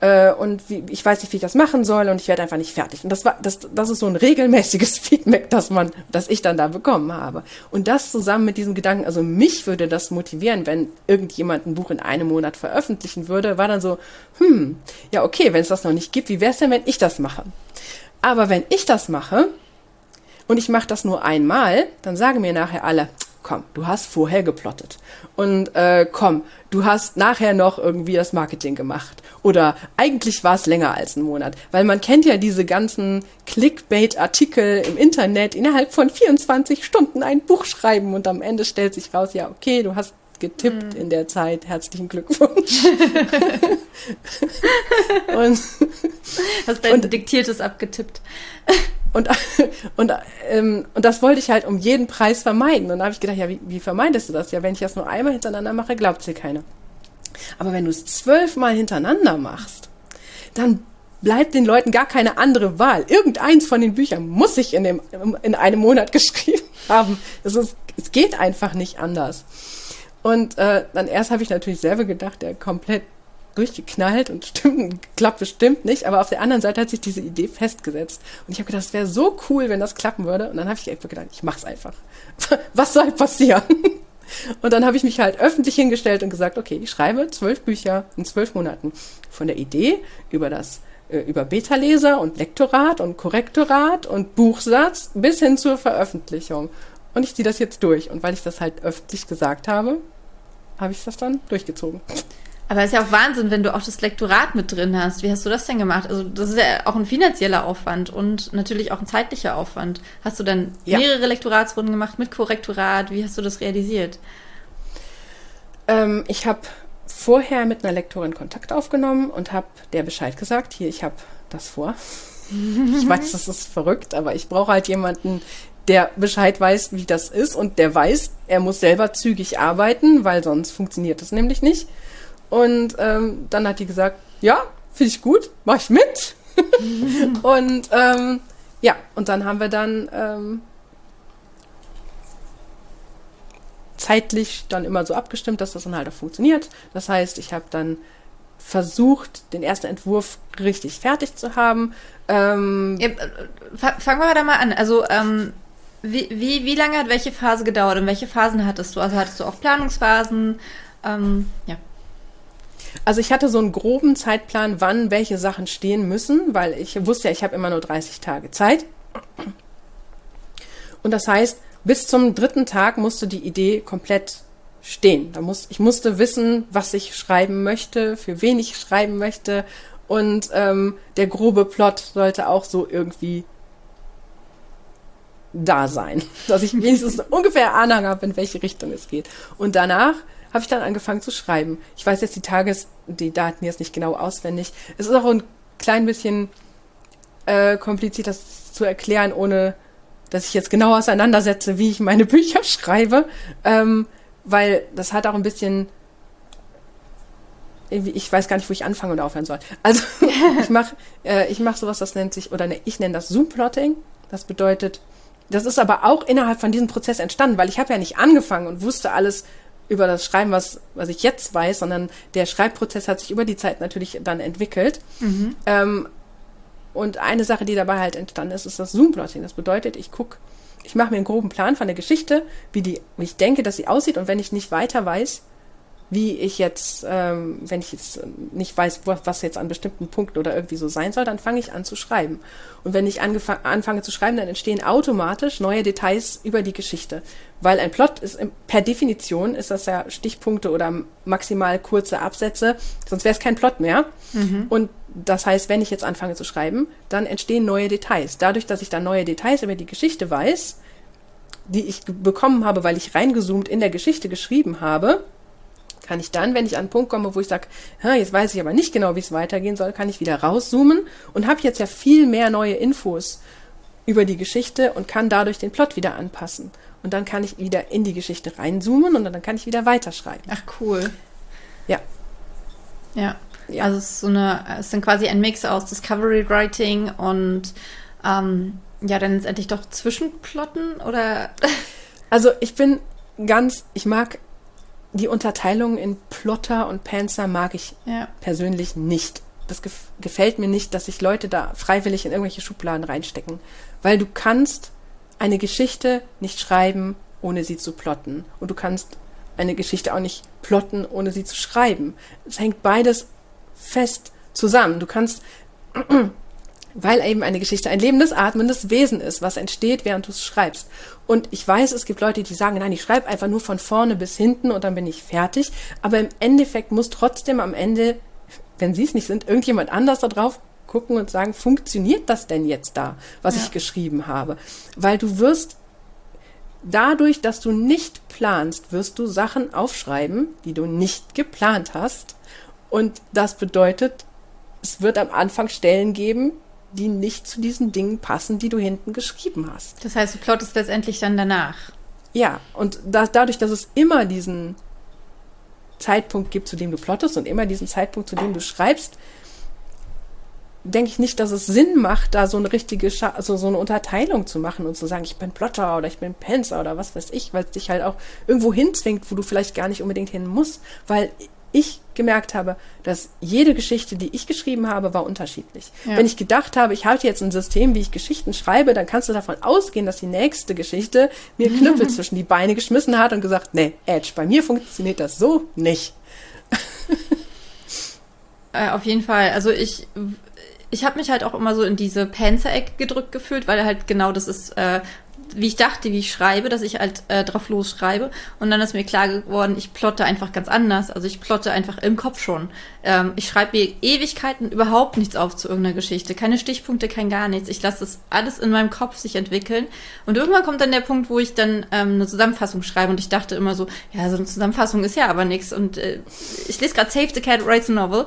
Äh, und ich weiß nicht, wie ich das machen soll und ich werde einfach nicht fertig. Und das war, das, das ist so ein regelmäßiges *laughs* Feedback, das man, das ich dann da bekommen habe. Und das zusammen mit diesem Gedanken, also mich würde das motivieren, wenn irgendjemand ein Buch in einem Monat veröffentlichen würde, war dann so, hm, ja, okay, wenn es das noch nicht gibt, wie wäre es denn, wenn ich das mache? Aber wenn ich das mache, und ich mache das nur einmal, dann sagen mir nachher alle, komm, du hast vorher geplottet. Und äh, komm, du hast nachher noch irgendwie das Marketing gemacht. Oder eigentlich war es länger als ein Monat. Weil man kennt ja diese ganzen Clickbait-Artikel im Internet, innerhalb von 24 Stunden ein Buch schreiben und am Ende stellt sich raus, ja, okay, du hast getippt mm. in der Zeit. Herzlichen Glückwunsch. *laughs* *laughs* und, Hast dein und, Diktiertes abgetippt. Und, *laughs* und, ähm, und das wollte ich halt um jeden Preis vermeiden. Und da habe ich gedacht, ja, wie, wie vermeidest du das? Ja, wenn ich das nur einmal hintereinander mache, glaubt dir keiner. Aber wenn du es zwölfmal hintereinander machst, dann bleibt den Leuten gar keine andere Wahl. Irgendeins von den Büchern muss ich in, dem, in einem Monat *laughs* geschrieben haben. Es, ist, es geht einfach nicht anders. Und äh, dann erst habe ich natürlich selber gedacht, der komplett durchgeknallt und stimmt, klappt bestimmt nicht. Aber auf der anderen Seite hat sich diese Idee festgesetzt. Und ich habe gedacht, es wäre so cool, wenn das klappen würde. Und dann habe ich einfach gedacht, ich mach's einfach. *laughs* Was soll passieren? *laughs* Und dann habe ich mich halt öffentlich hingestellt und gesagt, okay, ich schreibe zwölf Bücher in zwölf Monaten. Von der Idee über das äh, über Beta-Leser und Lektorat und Korrektorat und Buchsatz bis hin zur Veröffentlichung. Und ich ziehe das jetzt durch. Und weil ich das halt öffentlich gesagt habe, habe ich das dann durchgezogen. Aber es ist ja auch Wahnsinn, wenn du auch das Lektorat mit drin hast. Wie hast du das denn gemacht? Also das ist ja auch ein finanzieller Aufwand und natürlich auch ein zeitlicher Aufwand. Hast du dann ja. mehrere Lektoratsrunden gemacht mit Korrektorat? Wie hast du das realisiert? Ähm, ich habe vorher mit einer Lektorin Kontakt aufgenommen und habe der Bescheid gesagt, hier, ich habe das vor. *laughs* ich weiß, das ist verrückt, aber ich brauche halt jemanden, der Bescheid weiß, wie das ist und der weiß, er muss selber zügig arbeiten, weil sonst funktioniert das nämlich nicht. Und ähm, dann hat die gesagt, ja, finde ich gut, mach ich mit. *laughs* und ähm, ja, und dann haben wir dann ähm, zeitlich dann immer so abgestimmt, dass das dann halt auch funktioniert. Das heißt, ich habe dann versucht, den ersten Entwurf richtig fertig zu haben. Ähm, ja, äh, fangen wir da mal an. Also ähm, wie, wie, wie lange hat welche Phase gedauert und welche Phasen hattest du? Also hattest du auch Planungsphasen? Ähm, ja. Also ich hatte so einen groben Zeitplan, wann welche Sachen stehen müssen, weil ich wusste ja, ich habe immer nur 30 Tage Zeit. Und das heißt, bis zum dritten Tag musste die Idee komplett stehen. Da muss, ich musste wissen, was ich schreiben möchte, für wen ich schreiben möchte. Und ähm, der grobe Plot sollte auch so irgendwie da sein. *laughs* Dass ich wenigstens ungefähr Ahnung habe, in welche Richtung es geht. Und danach habe ich dann angefangen zu schreiben. Ich weiß jetzt die Tages, die Daten jetzt nicht genau auswendig. Es ist auch ein klein bisschen äh, kompliziert, das zu erklären, ohne dass ich jetzt genau auseinandersetze, wie ich meine *laughs* Bücher schreibe, ähm, weil das hat auch ein bisschen ich weiß gar nicht, wo ich anfangen und aufhören soll. Also *laughs* ich mache äh, ich mach sowas, das nennt sich, oder ne, ich nenne das Zoom-Plotting. Das bedeutet, das ist aber auch innerhalb von diesem Prozess entstanden, weil ich habe ja nicht angefangen und wusste alles über das Schreiben, was, was ich jetzt weiß, sondern der Schreibprozess hat sich über die Zeit natürlich dann entwickelt. Mhm. Ähm, und eine Sache, die dabei halt entstanden ist, ist das Zoom-Plotting. Das bedeutet, ich gucke, ich mache mir einen groben Plan von der Geschichte, wie, die, wie ich denke, dass sie aussieht. Und wenn ich nicht weiter weiß, wie ich jetzt, ähm, wenn ich jetzt nicht weiß, was jetzt an bestimmten Punkten oder irgendwie so sein soll, dann fange ich an zu schreiben. Und wenn ich anfange zu schreiben, dann entstehen automatisch neue Details über die Geschichte. Weil ein Plot ist, per Definition ist das ja Stichpunkte oder maximal kurze Absätze, sonst wäre es kein Plot mehr. Mhm. Und das heißt, wenn ich jetzt anfange zu schreiben, dann entstehen neue Details. Dadurch, dass ich dann neue Details über die Geschichte weiß, die ich bekommen habe, weil ich reingezoomt in der Geschichte geschrieben habe, kann ich dann, wenn ich an einen Punkt komme, wo ich sage, jetzt weiß ich aber nicht genau, wie es weitergehen soll, kann ich wieder rauszoomen und habe jetzt ja viel mehr neue Infos über die Geschichte und kann dadurch den Plot wieder anpassen. Und dann kann ich wieder in die Geschichte reinzoomen und dann kann ich wieder weiterschreiben. Ach cool. Ja. Ja. ja. Also es ist so eine, es sind quasi ein Mix aus Discovery Writing und ähm, ja, dann letztendlich doch Zwischenplotten oder? Also ich bin ganz, ich mag die Unterteilung in Plotter und Panzer mag ich ja. persönlich nicht. Das gef gefällt mir nicht, dass sich Leute da freiwillig in irgendwelche Schubladen reinstecken. Weil du kannst eine Geschichte nicht schreiben, ohne sie zu plotten. Und du kannst eine Geschichte auch nicht plotten, ohne sie zu schreiben. Es hängt beides fest zusammen. Du kannst weil eben eine Geschichte ein lebendes, atmendes Wesen ist, was entsteht, während du es schreibst. Und ich weiß, es gibt Leute, die sagen, nein, ich schreibe einfach nur von vorne bis hinten und dann bin ich fertig. Aber im Endeffekt muss trotzdem am Ende, wenn sie es nicht sind, irgendjemand anders da drauf gucken und sagen, funktioniert das denn jetzt da, was ja. ich geschrieben habe? Weil du wirst dadurch, dass du nicht planst, wirst du Sachen aufschreiben, die du nicht geplant hast. Und das bedeutet, es wird am Anfang Stellen geben, die nicht zu diesen Dingen passen, die du hinten geschrieben hast. Das heißt, du plottest letztendlich dann danach. Ja, und da, dadurch, dass es immer diesen Zeitpunkt gibt, zu dem du plottest und immer diesen Zeitpunkt, zu dem du schreibst, denke ich nicht, dass es Sinn macht, da so eine richtige, Scha also so eine Unterteilung zu machen und zu sagen, ich bin Plotter oder ich bin Penzer oder was weiß ich, weil es dich halt auch irgendwo hinzwingt, wo du vielleicht gar nicht unbedingt hin musst, weil ich gemerkt habe, dass jede Geschichte, die ich geschrieben habe, war unterschiedlich. Ja. Wenn ich gedacht habe, ich halte jetzt ein System, wie ich Geschichten schreibe, dann kannst du davon ausgehen, dass die nächste Geschichte mir Knüppel *laughs* zwischen die Beine geschmissen hat und gesagt, nee, Edge, bei mir funktioniert das so nicht. *laughs* äh, auf jeden Fall. Also ich ich habe mich halt auch immer so in diese Panzer-Ecke gedrückt gefühlt, weil halt genau das ist, äh, wie ich dachte, wie ich schreibe, dass ich halt äh, drauf losschreibe. Und dann ist mir klar geworden, ich plotte einfach ganz anders. Also ich plotte einfach im Kopf schon. Ähm, ich schreibe mir Ewigkeiten überhaupt nichts auf zu irgendeiner Geschichte. Keine Stichpunkte, kein gar nichts. Ich lasse das alles in meinem Kopf sich entwickeln. Und irgendwann kommt dann der Punkt, wo ich dann ähm, eine Zusammenfassung schreibe. Und ich dachte immer so, ja, so eine Zusammenfassung ist ja aber nichts. Und äh, ich lese gerade Save the Cat Writes a Novel.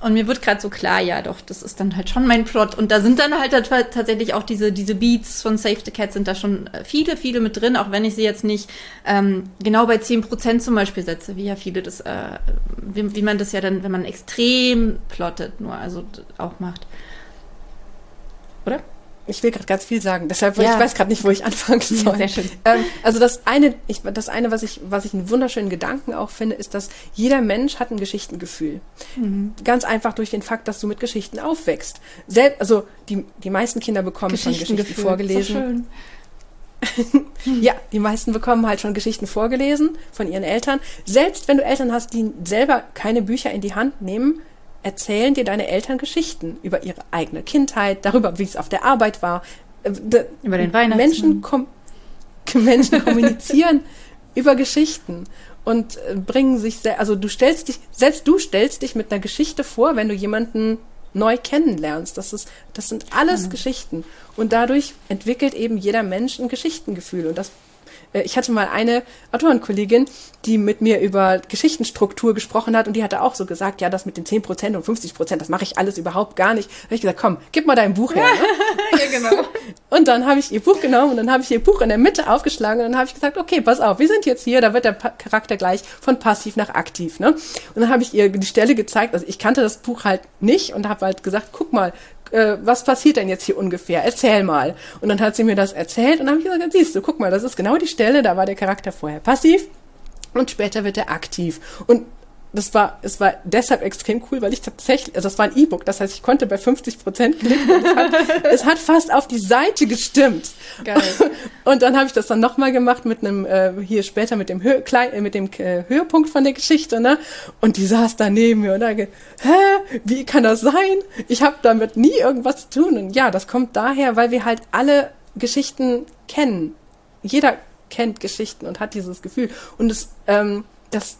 Und mir wird gerade so klar, ja doch, das ist dann halt schon mein Plot. Und da sind dann halt tatsächlich auch diese, diese Beats von Save the Cat sind da schon äh, viele, viele mit drin, auch wenn ich sie jetzt nicht ähm, genau bei zehn Prozent zum Beispiel setze, wie ja viele das, äh, wie, wie man das ja dann, wenn man extrem plottet, nur also auch macht. Oder? Ich will gerade ganz viel sagen, deshalb ja. ich weiß gerade nicht, wo ich anfangen soll. Sehr schön. Ähm, also das eine, ich, das eine, was ich, was ich einen wunderschönen Gedanken auch finde, ist, dass jeder Mensch hat ein Geschichtengefühl. Mhm. Ganz einfach durch den Fakt, dass du mit Geschichten aufwächst. Selbst, also die, die meisten Kinder bekommen schon Geschichten vorgelesen. So schön. *laughs* ja, die meisten bekommen halt schon Geschichten vorgelesen von ihren Eltern. Selbst wenn du Eltern hast, die selber keine Bücher in die Hand nehmen, erzählen dir deine Eltern Geschichten über ihre eigene Kindheit, darüber, wie es auf der Arbeit war. Äh, über den Weihnachtsmann. Menschen, kom *laughs* Menschen kommunizieren über Geschichten und äh, bringen sich, also du stellst dich, selbst du stellst dich mit einer Geschichte vor, wenn du jemanden neu kennenlernst. Das ist, das sind alles mhm. Geschichten. Und dadurch entwickelt eben jeder Mensch ein Geschichtengefühl. Und das ich hatte mal eine Autorenkollegin, die mit mir über Geschichtenstruktur gesprochen hat und die hatte auch so gesagt, ja, das mit den 10% und 50%, das mache ich alles überhaupt gar nicht. Da habe ich gesagt, komm, gib mal dein Buch her. Ne? *laughs* ja, genau. *laughs* Und dann habe ich ihr Buch genommen und dann habe ich ihr Buch in der Mitte aufgeschlagen und dann habe ich gesagt, okay, pass auf, wir sind jetzt hier, da wird der pa Charakter gleich von passiv nach aktiv. Ne? Und dann habe ich ihr die Stelle gezeigt, also ich kannte das Buch halt nicht und habe halt gesagt, guck mal, äh, was passiert denn jetzt hier ungefähr? Erzähl mal. Und dann hat sie mir das erzählt und dann habe ich gesagt, siehst du, guck mal, das ist genau die Stelle, da war der Charakter vorher passiv und später wird er aktiv. Und das war, es war deshalb extrem cool, weil ich tatsächlich, also das war ein E-Book, das heißt, ich konnte bei 50 Prozent klicken und es hat, *laughs* es hat fast auf die Seite gestimmt. Geil. *laughs* Und dann habe ich das dann nochmal gemacht mit einem, äh, hier später mit dem, Hö Klein, äh, mit dem äh, Höhepunkt von der Geschichte, ne? Und die saß da neben mir und da, hä, wie kann das sein? Ich habe damit nie irgendwas zu tun. Und ja, das kommt daher, weil wir halt alle Geschichten kennen. Jeder kennt Geschichten und hat dieses Gefühl. Und es, ähm, das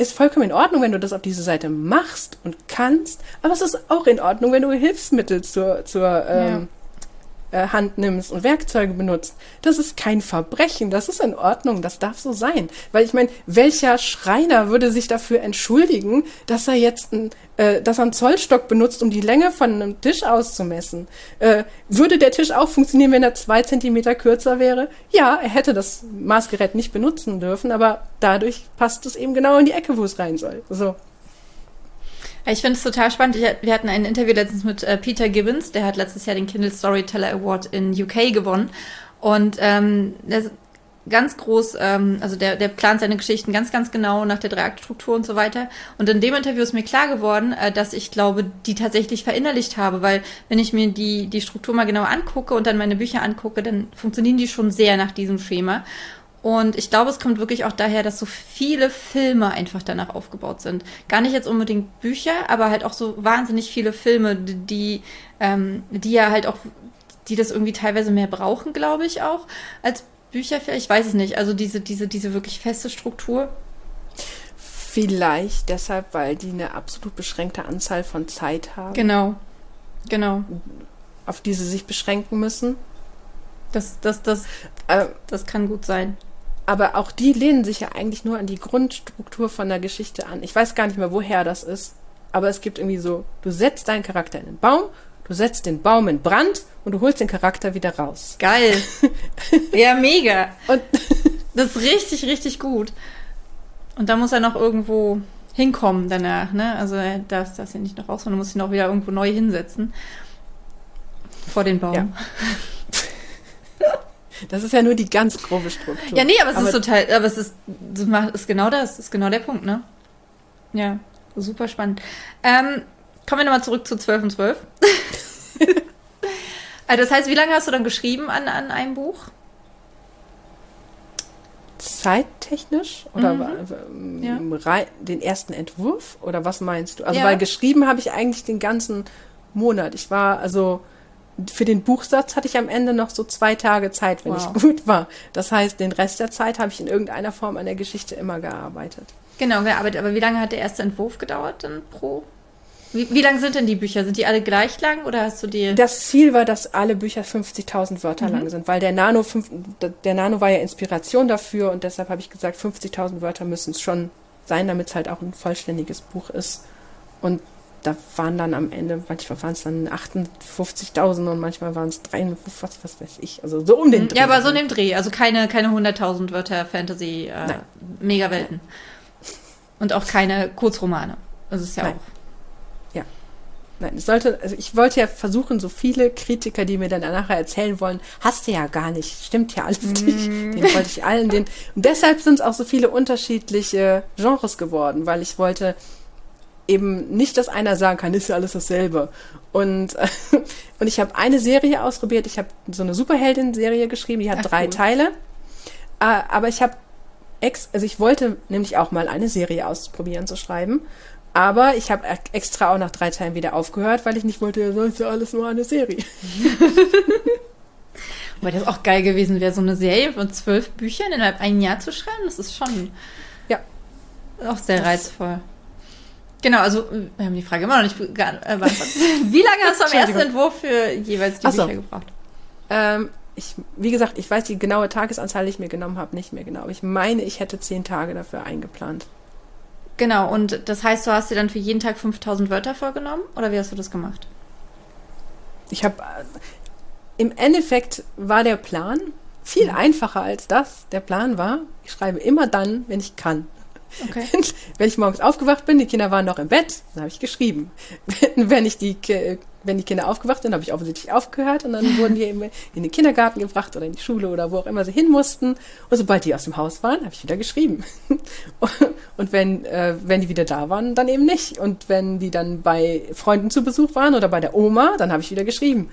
ist vollkommen in Ordnung, wenn du das auf diese Seite machst und kannst, aber es ist auch in Ordnung, wenn du Hilfsmittel zur, zur ähm, äh, Hand nimmst und Werkzeuge benutzt. Das ist kein Verbrechen, das ist in Ordnung, das darf so sein. Weil ich meine, welcher Schreiner würde sich dafür entschuldigen, dass er jetzt ein, äh, dass er einen Zollstock benutzt, um die Länge von einem Tisch auszumessen? Äh, würde der Tisch auch funktionieren, wenn er zwei Zentimeter kürzer wäre? Ja, er hätte das Maßgerät nicht benutzen dürfen, aber dadurch passt es eben genau in die Ecke, wo es rein soll. So. Ich finde es total spannend. Ich, wir hatten ein Interview letztens mit äh, Peter Gibbons, der hat letztes Jahr den Kindle Storyteller Award in UK gewonnen. Und ähm, der ist ganz groß, ähm, also der, der plant seine Geschichten ganz, ganz genau nach der Dreiaktstruktur und so weiter. Und in dem Interview ist mir klar geworden, äh, dass ich glaube, die tatsächlich verinnerlicht habe, weil wenn ich mir die, die Struktur mal genau angucke und dann meine Bücher angucke, dann funktionieren die schon sehr nach diesem Schema. Und ich glaube, es kommt wirklich auch daher, dass so viele Filme einfach danach aufgebaut sind. Gar nicht jetzt unbedingt Bücher, aber halt auch so wahnsinnig viele Filme, die, ähm, die ja halt auch, die das irgendwie teilweise mehr brauchen, glaube ich auch, als Bücher vielleicht. Ich weiß es nicht. Also diese, diese, diese wirklich feste Struktur. Vielleicht deshalb, weil die eine absolut beschränkte Anzahl von Zeit haben. Genau. Genau. Auf die sie sich beschränken müssen. Das, das, das, äh, das kann gut sein aber auch die lehnen sich ja eigentlich nur an die Grundstruktur von der Geschichte an. Ich weiß gar nicht mehr, woher das ist, aber es gibt irgendwie so, du setzt deinen Charakter in den Baum, du setzt den Baum in Brand und du holst den Charakter wieder raus. Geil. *laughs* ja, mega. Und *laughs* das ist richtig, richtig gut. Und da muss er noch irgendwo hinkommen danach, ne? Also er darf das ja nicht noch raus, sondern muss ihn auch wieder irgendwo neu hinsetzen. Vor den Baum. Ja. *laughs* Das ist ja nur die ganz grobe Struktur. Ja, nee, aber es aber ist total, aber es ist, ist genau das, ist genau der Punkt, ne? Ja, super spannend. Ähm, kommen wir nochmal zurück zu 12 und 12. *laughs* also das heißt, wie lange hast du dann geschrieben an, an einem Buch? Zeittechnisch? Oder mhm. ja. den ersten Entwurf? Oder was meinst du? Also, ja. weil geschrieben habe ich eigentlich den ganzen Monat. Ich war, also, für den Buchsatz hatte ich am Ende noch so zwei Tage Zeit, wenn wow. ich gut war. Das heißt, den Rest der Zeit habe ich in irgendeiner Form an der Geschichte immer gearbeitet. Genau, gearbeitet. Aber wie lange hat der erste Entwurf gedauert dann pro? Wie, wie lang sind denn die Bücher? Sind die alle gleich lang oder hast du die? Das Ziel war, dass alle Bücher 50.000 Wörter mhm. lang sind, weil der Nano, der Nano war ja Inspiration dafür und deshalb habe ich gesagt, 50.000 Wörter müssen es schon sein, damit es halt auch ein vollständiges Buch ist. Und da waren dann am Ende, manchmal waren es dann 58.000 und manchmal waren es 53, was, was weiß ich. Also so um den Dreh. Ja, aber so in dem Dreh. Also keine, keine 100.000 Wörter Fantasy, äh, Megawelten. Und auch keine Kurzromane. Das ist ja Nein. auch. Ja. Nein, es sollte, also ich wollte ja versuchen, so viele Kritiker, die mir dann nachher erzählen wollen, hast du ja gar nicht, stimmt ja alles nicht. Mm. Den wollte ich allen den. Und deshalb sind es auch so viele unterschiedliche Genres geworden, weil ich wollte eben nicht, dass einer sagen kann, ist ja alles dasselbe. Und, *laughs* und ich habe eine Serie ausprobiert. Ich habe so eine Superheldin-Serie geschrieben, die hat Ach, drei cool. Teile. Äh, aber ich habe ex, also ich wollte nämlich auch mal eine Serie ausprobieren zu schreiben. Aber ich habe extra auch nach drei Teilen wieder aufgehört, weil ich nicht wollte, das ist ja alles nur eine Serie. *laughs* Weil das auch geil gewesen wäre, so eine Serie von zwölf Büchern innerhalb ein Jahr zu schreiben. Das ist schon ja auch sehr das, reizvoll. Genau, also wir haben die Frage immer noch nicht äh, beantwortet. *laughs* Wie lange hast du am ersten Entwurf für jeweils die Ach Bücher gebraucht? Ähm, ich, wie gesagt, ich weiß die genaue Tagesanzahl, die ich mir genommen habe, nicht mehr genau. Ich meine, ich hätte zehn Tage dafür eingeplant. Genau, und das heißt, du hast dir dann für jeden Tag 5000 Wörter vorgenommen? Oder wie hast du das gemacht? Ich habe, im Endeffekt war der Plan viel mhm. einfacher als das. Der Plan war, ich schreibe immer dann, wenn ich kann. Okay. Wenn ich morgens aufgewacht bin, die Kinder waren noch im Bett, dann habe ich geschrieben. Wenn ich die, wenn die Kinder aufgewacht sind, habe ich offensichtlich aufgehört und dann *laughs* wurden die in den Kindergarten gebracht oder in die Schule oder wo auch immer sie hin mussten. Und sobald die aus dem Haus waren, habe ich wieder geschrieben. *laughs* Und wenn, äh, wenn die wieder da waren, dann eben nicht. Und wenn die dann bei Freunden zu Besuch waren oder bei der Oma, dann habe ich wieder geschrieben.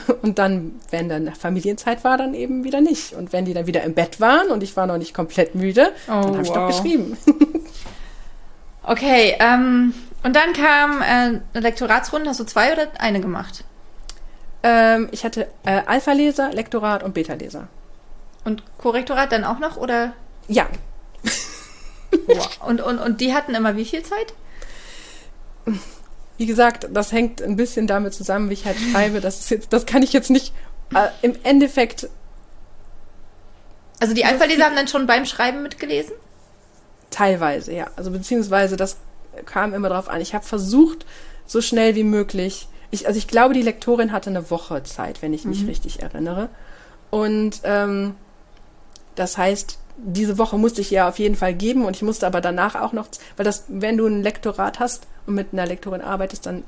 *laughs* Und dann, wenn dann Familienzeit war, dann eben wieder nicht. Und wenn die dann wieder im Bett waren und ich war noch nicht komplett müde, oh, dann habe ich wow. doch geschrieben. *laughs* Okay, ähm, und dann kam äh, eine Lektoratsrunde. Hast du zwei oder eine gemacht? Ähm, ich hatte äh, Alpha-Leser, Lektorat und Beta-Leser. Und Korrektorat dann auch noch, oder? Ja. *laughs* Wow. Und, und, und die hatten immer wie viel Zeit? Wie gesagt, das hängt ein bisschen damit zusammen, wie ich halt schreibe. Das ist jetzt, das kann ich jetzt nicht äh, im Endeffekt. Also die Alpha-Leser haben dann schon beim Schreiben mitgelesen? Teilweise, ja. Also beziehungsweise das kam immer drauf an. Ich habe versucht, so schnell wie möglich. Ich, also ich glaube, die Lektorin hatte eine Woche Zeit, wenn ich mich mhm. richtig erinnere. Und ähm, das heißt, diese Woche musste ich ja auf jeden Fall geben und ich musste aber danach auch noch, weil das, wenn du ein Lektorat hast und mit einer Lektorin arbeitest, dann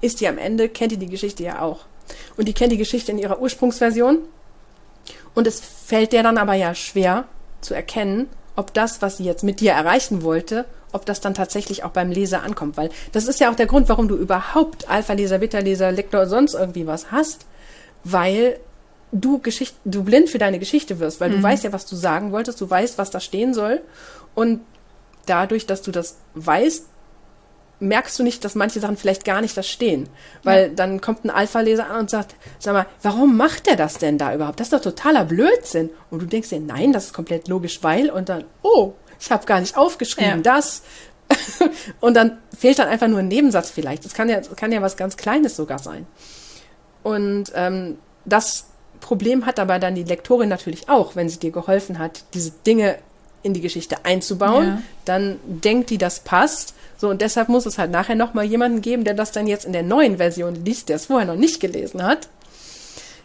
ist die am Ende, kennt die die Geschichte ja auch. Und die kennt die Geschichte in ihrer Ursprungsversion. Und es fällt der dann aber ja schwer zu erkennen, ob das, was sie jetzt mit dir erreichen wollte, ob das dann tatsächlich auch beim Leser ankommt. Weil das ist ja auch der Grund, warum du überhaupt Alpha-Leser, Beta-Leser, Lektor, sonst irgendwie was hast. Weil du Geschichte, du blind für deine Geschichte wirst, weil mhm. du weißt ja, was du sagen wolltest, du weißt, was da stehen soll. Und dadurch, dass du das weißt, merkst du nicht, dass manche Sachen vielleicht gar nicht da stehen. Weil ja. dann kommt ein Alpha-Leser an und sagt, sag mal, warum macht der das denn da überhaupt? Das ist doch totaler Blödsinn. Und du denkst dir, nein, das ist komplett logisch, weil, und dann, oh, ich habe gar nicht aufgeschrieben, ja. das. *laughs* und dann fehlt dann einfach nur ein Nebensatz vielleicht. Das kann ja, das kann ja was ganz Kleines sogar sein. Und ähm, das Problem hat aber dann die Lektorin natürlich auch, wenn sie dir geholfen hat, diese Dinge in die Geschichte einzubauen, ja. dann denkt die, das passt. So, und deshalb muss es halt nachher nochmal jemanden geben, der das dann jetzt in der neuen Version liest, der es vorher noch nicht gelesen hat.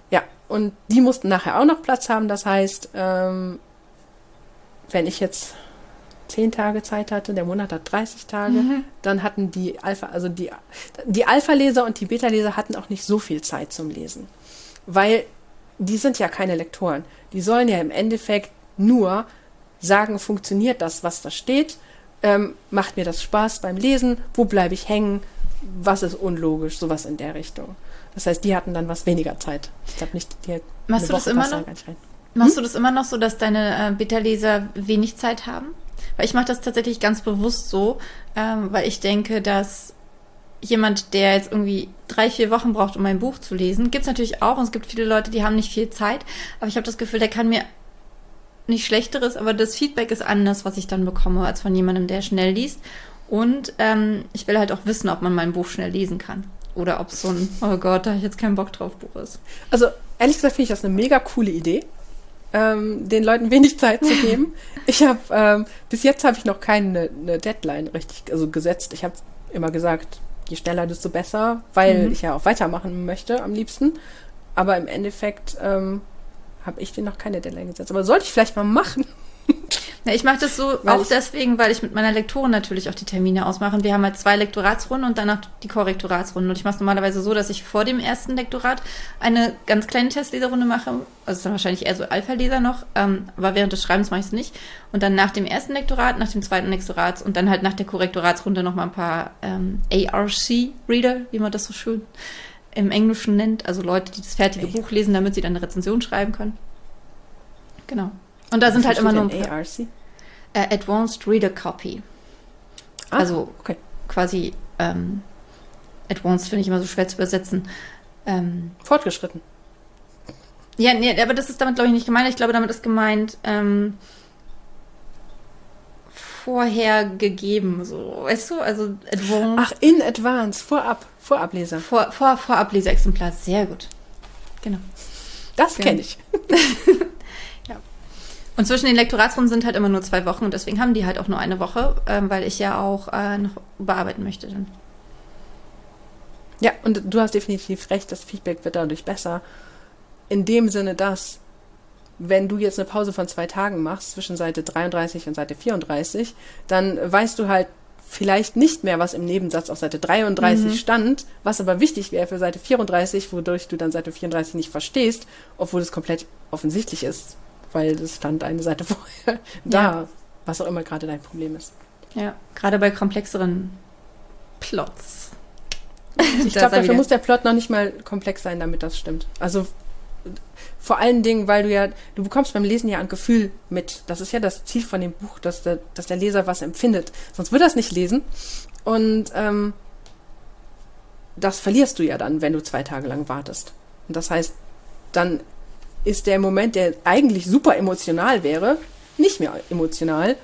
Ja, und die mussten nachher auch noch Platz haben. Das heißt, ähm, wenn ich jetzt zehn Tage Zeit hatte, der Monat hat 30 Tage, mhm. dann hatten die Alpha, also die, die Alpha-Leser und die Beta-Leser hatten auch nicht so viel Zeit zum Lesen. Weil die sind ja keine Lektoren. Die sollen ja im Endeffekt nur sagen, funktioniert das, was da steht? Ähm, macht mir das Spaß beim Lesen? Wo bleibe ich hängen? Was ist unlogisch? Sowas in der Richtung. Das heißt, die hatten dann was weniger Zeit. Ich glaube nicht, die Machst du das immer noch? Machst hm? du das immer noch so, dass deine äh, Beta-Leser wenig Zeit haben? Weil ich mache das tatsächlich ganz bewusst so, ähm, weil ich denke, dass jemand, der jetzt irgendwie drei, vier Wochen braucht, um ein Buch zu lesen, gibt es natürlich auch. Und es gibt viele Leute, die haben nicht viel Zeit. Aber ich habe das Gefühl, der kann mir nicht schlechteres, aber das Feedback ist anders, was ich dann bekomme, als von jemandem, der schnell liest. Und ähm, ich will halt auch wissen, ob man mein Buch schnell lesen kann. Oder ob es so ein, oh Gott, da habe ich jetzt keinen Bock drauf, Buch ist. Also, ehrlich gesagt, finde ich das eine mega coole Idee. Ähm, den Leuten wenig Zeit zu geben. *laughs* ich habe ähm, bis jetzt habe ich noch keine eine Deadline richtig also gesetzt. Ich habe immer gesagt, je schneller, desto besser, weil mhm. ich ja auch weitermachen möchte am liebsten. Aber im Endeffekt ähm, habe ich dir noch keine Deadline gesetzt. Aber sollte ich vielleicht mal machen. *laughs* Ja, ich mache das so weil auch deswegen, weil ich mit meiner Lektorin natürlich auch die Termine ausmache. Wir haben halt zwei Lektoratsrunden und danach die Korrektoratsrunde. Und ich mache es normalerweise so, dass ich vor dem ersten Lektorat eine ganz kleine Testleserrunde mache. Also dann wahrscheinlich eher so Alpha-Leser noch. Ähm, aber während des Schreibens mache ich es nicht. Und dann nach dem ersten Lektorat, nach dem zweiten Lektorat und dann halt nach der Korrektoratsrunde noch mal ein paar ähm, ARC-Reader, wie man das so schön im Englischen nennt. Also Leute, die das fertige Buch lesen, damit sie dann eine Rezension schreiben können. Genau. Und da sind halt immer nur ein ARC? Äh, Advanced Reader Copy. Ah, also okay. quasi ähm, Advanced finde ich immer so schwer zu übersetzen. Ähm, Fortgeschritten. Ja, nee, aber das ist damit, glaube ich, nicht gemeint. Ich glaube, damit ist gemeint ähm, vorher gegeben, so, weißt du? Also Advanced. Ach, in Advance, vorab, Vorableser. Vor, vor, Vorableser-Exemplar, sehr gut. Genau. Das *laughs* Ja. kenne ich. Und zwischen den Lektoratsrunden sind halt immer nur zwei Wochen und deswegen haben die halt auch nur eine Woche, ähm, weil ich ja auch äh, noch bearbeiten möchte dann. Ja, und du hast definitiv recht, das Feedback wird dadurch besser. In dem Sinne, dass, wenn du jetzt eine Pause von zwei Tagen machst, zwischen Seite 33 und Seite 34, dann weißt du halt vielleicht nicht mehr, was im Nebensatz auf Seite 33 Mhm. stand, was aber wichtig wäre für Seite 34, wodurch du dann Seite 34 nicht verstehst, obwohl es komplett offensichtlich ist, weil es stand eine Seite *laughs* vorher da, Ja. was auch immer gerade dein Problem ist. Ja, gerade bei komplexeren Plots. Ich *laughs* glaube, dafür muss der Plot noch nicht mal komplex sein, damit das stimmt. Also vor allen Dingen, weil du ja, du bekommst beim Lesen ja ein Gefühl mit. Das ist ja das Ziel von dem Buch, dass der, dass der Leser was empfindet. Sonst würde er es nicht lesen. Und ähm, das verlierst du ja dann, wenn du zwei Tage lang wartest. Und das heißt, dann ist der Moment, der eigentlich super emotional wäre, nicht mehr emotional.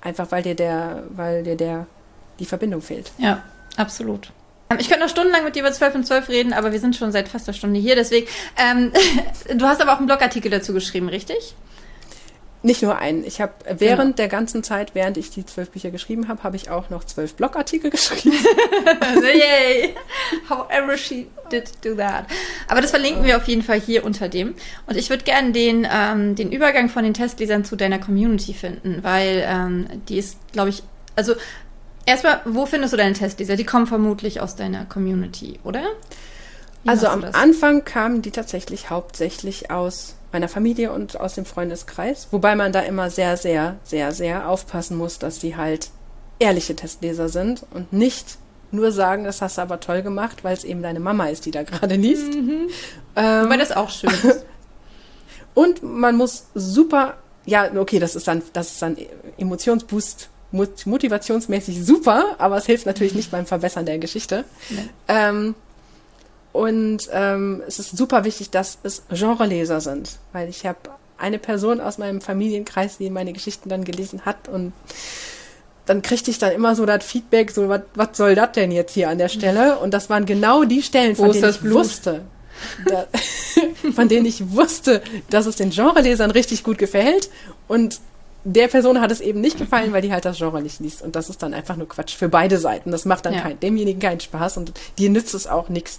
Einfach weil dir der, weil dir der die Verbindung fehlt. Ja, absolut. Ähm, Ich könnte noch stundenlang mit dir über 12 und 12 reden, aber wir sind schon seit fast einer Stunde hier, deswegen. Ähm, *laughs* du hast aber auch einen Blogartikel dazu geschrieben, richtig? Nicht nur einen. Ich habe während der ganzen Zeit, während ich die zwölf Bücher geschrieben habe, habe ich auch noch zwölf Blogartikel *laughs* geschrieben. Also, yay! However she did do that. Aber das verlinken wir auf jeden Fall hier unter dem. Und ich würde gerne den, ähm, den Übergang von den Testlesern zu deiner Community finden, weil ähm, die ist, glaube ich, also erstmal, wo findest du deine Testleser? Die kommen vermutlich aus deiner Community, oder? Wie also am? Anfang kamen die tatsächlich hauptsächlich aus meiner Familie und aus dem Freundeskreis, wobei man da immer sehr, sehr, sehr, sehr aufpassen muss, dass die halt ehrliche Testleser sind und nicht nur sagen, das hast du aber toll gemacht, weil es eben deine Mama ist, die da gerade *laughs* liest. Ähm, Wobei das auch schön ist. *laughs* Und man muss super, ja, okay, das ist dann, das ist dann Emotionsboost, mot- motivationsmäßig super, aber es hilft natürlich nicht beim Verbessern der Geschichte. Nee. Ähm, und ähm, es ist super wichtig, dass es Genreleser sind, weil ich habe eine Person aus meinem Familienkreis, die meine Geschichten dann gelesen hat und dann kriegte ich dann immer so das Feedback, so, was soll das denn jetzt hier an der Stelle? Und das waren genau die Stellen, von denen ich Blut? wusste, da, *laughs* von denen ich wusste, dass es den Genrelesern richtig gut gefällt. Und der Person hat es eben nicht gefallen, weil die halt das Genre nicht liest. Und das ist dann einfach nur Quatsch für beide Seiten. Das macht dann Ja. kein, demjenigen keinen Spaß und dir nützt es auch nichts.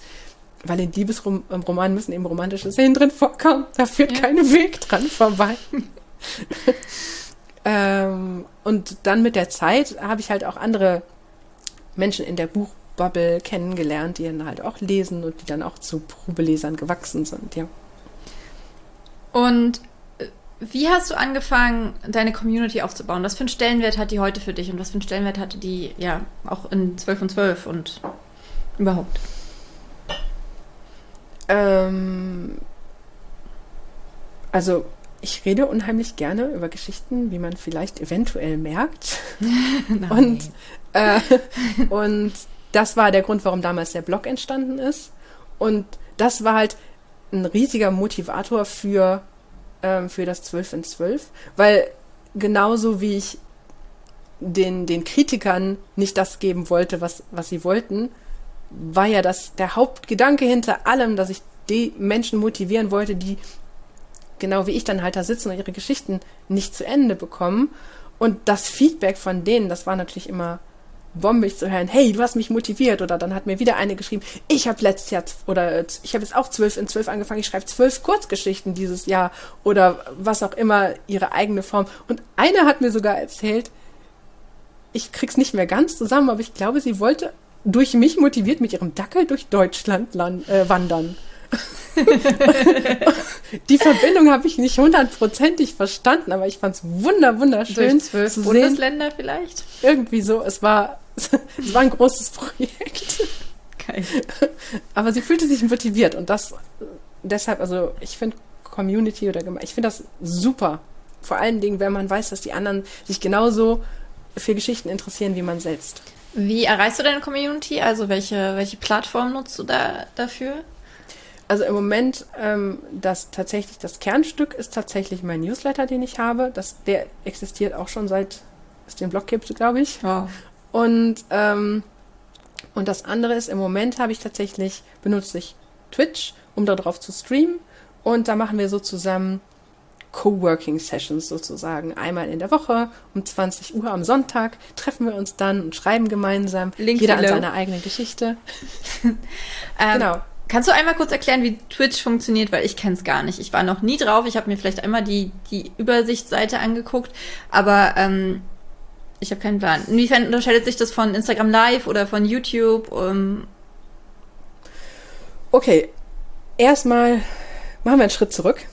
Weil in Liebesromanen müssen eben romantische Szenen drin vorkommen. Da führt Ja. kein Weg dran vorbei. *laughs* ähm, und dann mit der Zeit habe ich halt auch andere Menschen in der Buchbubble kennengelernt, die dann halt auch lesen und die dann auch zu Probelesern gewachsen sind, ja. Und wie hast du angefangen, deine Community aufzubauen? Was für einen Stellenwert hat die heute für dich und was für einen Stellenwert hatte die ja auch in 12 und 12 und überhaupt? Ähm, also ich rede unheimlich gerne über Geschichten, wie man vielleicht eventuell merkt. *laughs* Und, äh, *laughs* und das war der Grund, warum damals der Blog entstanden ist. Und das war halt ein riesiger Motivator für, ähm, für das 12 in 12, weil genauso wie ich den, den Kritikern nicht das geben wollte, was, was sie wollten, war ja das der Hauptgedanke hinter allem, dass ich die Menschen motivieren wollte, die genau wie ich dann halt da sitzen und ihre Geschichten nicht zu Ende bekommen. Und das Feedback von denen, das war natürlich immer bombig zu hören, hey, du hast mich motiviert. Oder dann hat mir wieder eine geschrieben, ich habe letztes Jahr, oder äh, ich habe jetzt auch zwölf in zwölf angefangen, ich schreibe zwölf Kurzgeschichten dieses Jahr. Oder was auch immer, ihre eigene Form. Und eine hat mir sogar erzählt, ich krieg's nicht mehr ganz zusammen, aber ich glaube, sie wollte durch mich motiviert mit ihrem Dackel durch Deutschland lan- äh, wandern. *laughs* Die Verbindung habe ich nicht hundertprozentig verstanden, aber ich fand es wunder, wunderschön Durch zwölf. Bundesländer vielleicht? Irgendwie so, es war, es war ein großes Projekt. Geil. Aber sie fühlte sich motiviert und das deshalb, also ich finde Community oder ich finde das super. Vor allen Dingen, wenn man weiß, dass die anderen sich genauso für Geschichten interessieren wie man selbst. Wie erreichst du deine Community? Also welche, welche Plattform nutzt du da dafür? Also im Moment, ähm, das tatsächlich das Kernstück ist tatsächlich mein Newsletter, den ich habe. Das, der existiert auch schon seit es den Blog gibt, glaube ich. Wow. Und, ähm, und das andere ist, im Moment habe ich tatsächlich, benutze ich Twitch, um darauf zu streamen Und da machen wir so zusammen Coworking Sessions sozusagen. Einmal in der Woche um 20 Uhr am Sonntag treffen wir uns dann und schreiben gemeinsam. Link jeder an seiner eigenen Geschichte. *laughs* Ähm, Genau. Kannst du einmal kurz erklären, wie Twitch funktioniert? Weil ich kenne es gar nicht. Ich war noch nie drauf. Ich habe mir vielleicht einmal die, die Übersichtsseite angeguckt, aber ähm, ich habe keinen Plan. Inwiefern unterscheidet sich das von Instagram Live oder von YouTube? Ähm, Okay, erstmal machen wir einen Schritt zurück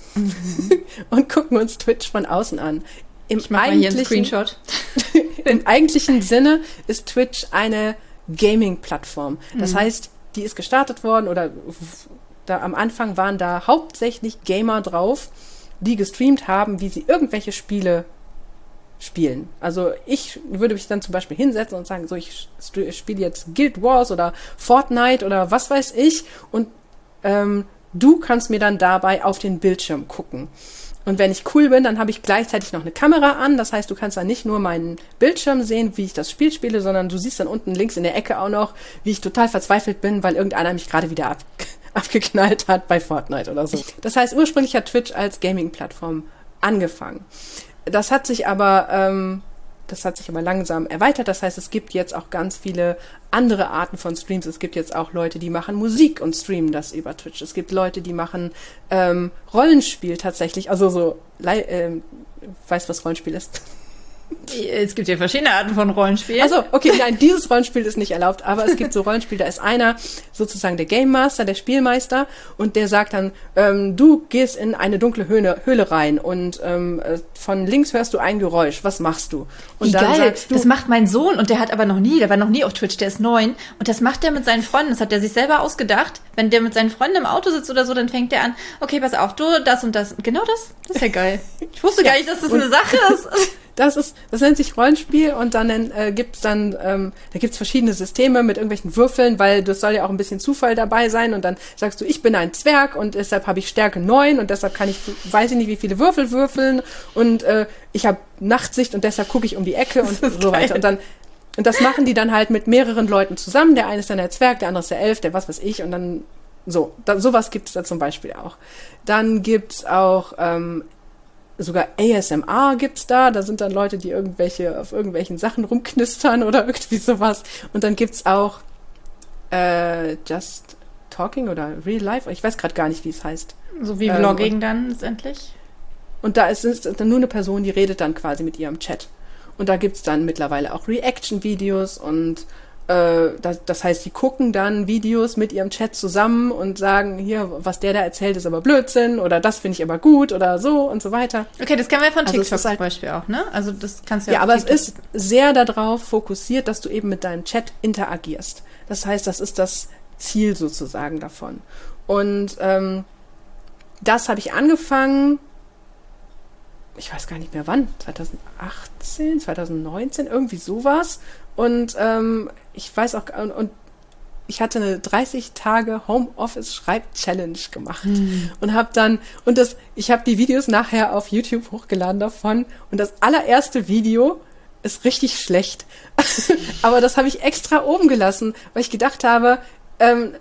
*laughs* und gucken uns Twitch von außen an. Im ich mache hier einen Screenshot. *laughs* Im eigentlichen Sinne ist Twitch eine Gaming-Plattform. Das heißt, die ist gestartet worden oder da am Anfang waren da hauptsächlich Gamer drauf, die gestreamt haben, wie sie irgendwelche Spiele spielen. Also ich würde mich dann zum Beispiel hinsetzen und sagen, so ich spiele jetzt Guild Wars oder Fortnite oder was weiß ich und ähm, du kannst mir dann dabei auf den Bildschirm gucken. Und wenn ich cool bin, dann habe ich gleichzeitig noch eine Kamera an. Das heißt, du kannst dann nicht nur meinen Bildschirm sehen, wie ich das Spiel spiele, sondern du siehst dann unten links in der Ecke auch noch, wie ich total verzweifelt bin, weil irgendeiner mich gerade wieder ab *laughs* abgeknallt hat bei Fortnite oder so. Das heißt, ursprünglich hat Twitch als Gaming-Plattform angefangen. Das hat sich aber, ähm, das hat sich aber langsam erweitert. Das heißt, es gibt jetzt auch ganz viele andere Arten von Streams. Es gibt jetzt auch Leute, die machen Musik und streamen das über Twitch. Es gibt Leute, die machen ähm, Rollenspiel tatsächlich. Also so, ähm, weißt was Rollenspiel ist? *laughs* Es gibt ja verschiedene Arten von Rollenspielen. Also, okay, nein, dieses Rollenspiel ist nicht erlaubt, aber es gibt so Rollenspiel, da ist einer sozusagen der Game Master, der Spielmeister, und der sagt dann, ähm, du gehst in eine dunkle Höhle, Höhle rein und ähm, äh, von links hörst du ein Geräusch, was machst du? Und Wie dann geil. sagst du, das macht mein Sohn und der hat aber noch nie, der war noch nie auf Twitch, der ist neun und das macht er mit seinen Freunden, das hat er sich selber ausgedacht. Wenn der mit seinen Freunden im Auto sitzt oder so, dann fängt er an, okay, pass auf, du, das und das. Genau das? Das ist ja geil. Ich wusste gar nicht, dass das eine Sache ist. *laughs* Das ist, das nennt sich Rollenspiel und dann äh, gibt's dann, ähm, da gibt's verschiedene Systeme mit irgendwelchen Würfeln, weil das soll ja auch ein bisschen Zufall dabei sein und dann sagst du, ich bin ein Zwerg und deshalb habe ich Stärke 9 und deshalb kann ich, weiß ich nicht, wie viele Würfel würfeln und äh, ich habe Nachtsicht und deshalb gucke ich um die Ecke und so geil. weiter. Und dann und das machen die dann halt mit mehreren Leuten zusammen. Der eine ist dann der Zwerg, der andere ist der Elf, der was weiß ich und dann so, da, sowas gibt's da zum Beispiel auch. Dann gibt's auch ähm, sogar ASMR gibt's da. Da sind dann Leute, die irgendwelche auf irgendwelchen Sachen rumknistern oder *laughs* irgendwie sowas. Und dann gibt's auch äh, Just Talking oder Real Life. Ich weiß gerade gar nicht, wie es heißt. So wie Ähm, Vlogging dann letztendlich. Und da ist es dann nur eine Person, die redet dann quasi mit ihrem Chat. Und da gibt's dann mittlerweile auch Reaction-Videos und das, das heißt, die gucken dann Videos mit ihrem Chat zusammen und sagen, hier, was der da erzählt, ist aber Blödsinn oder das finde ich aber gut oder so und so weiter. Okay, das kennen wir von Also TikTok ist halt- zum Beispiel auch, ne? Also das kannst du ja Ja, aber es ist sehr darauf fokussiert, dass du eben mit deinem Chat interagierst. Das heißt, das ist das Ziel sozusagen davon. Und ähm, das habe ich angefangen, ich weiß gar nicht mehr wann, 2018, 2019, irgendwie sowas. Und ähm, ich weiß auch, und, und ich hatte eine 30 Tage Homeoffice Schreib-Challenge gemacht und habe dann und das ich habe die Videos nachher auf YouTube hochgeladen davon und das allererste Video ist richtig schlecht. *laughs* Aber das habe ich extra oben gelassen, weil ich gedacht habe, ähm,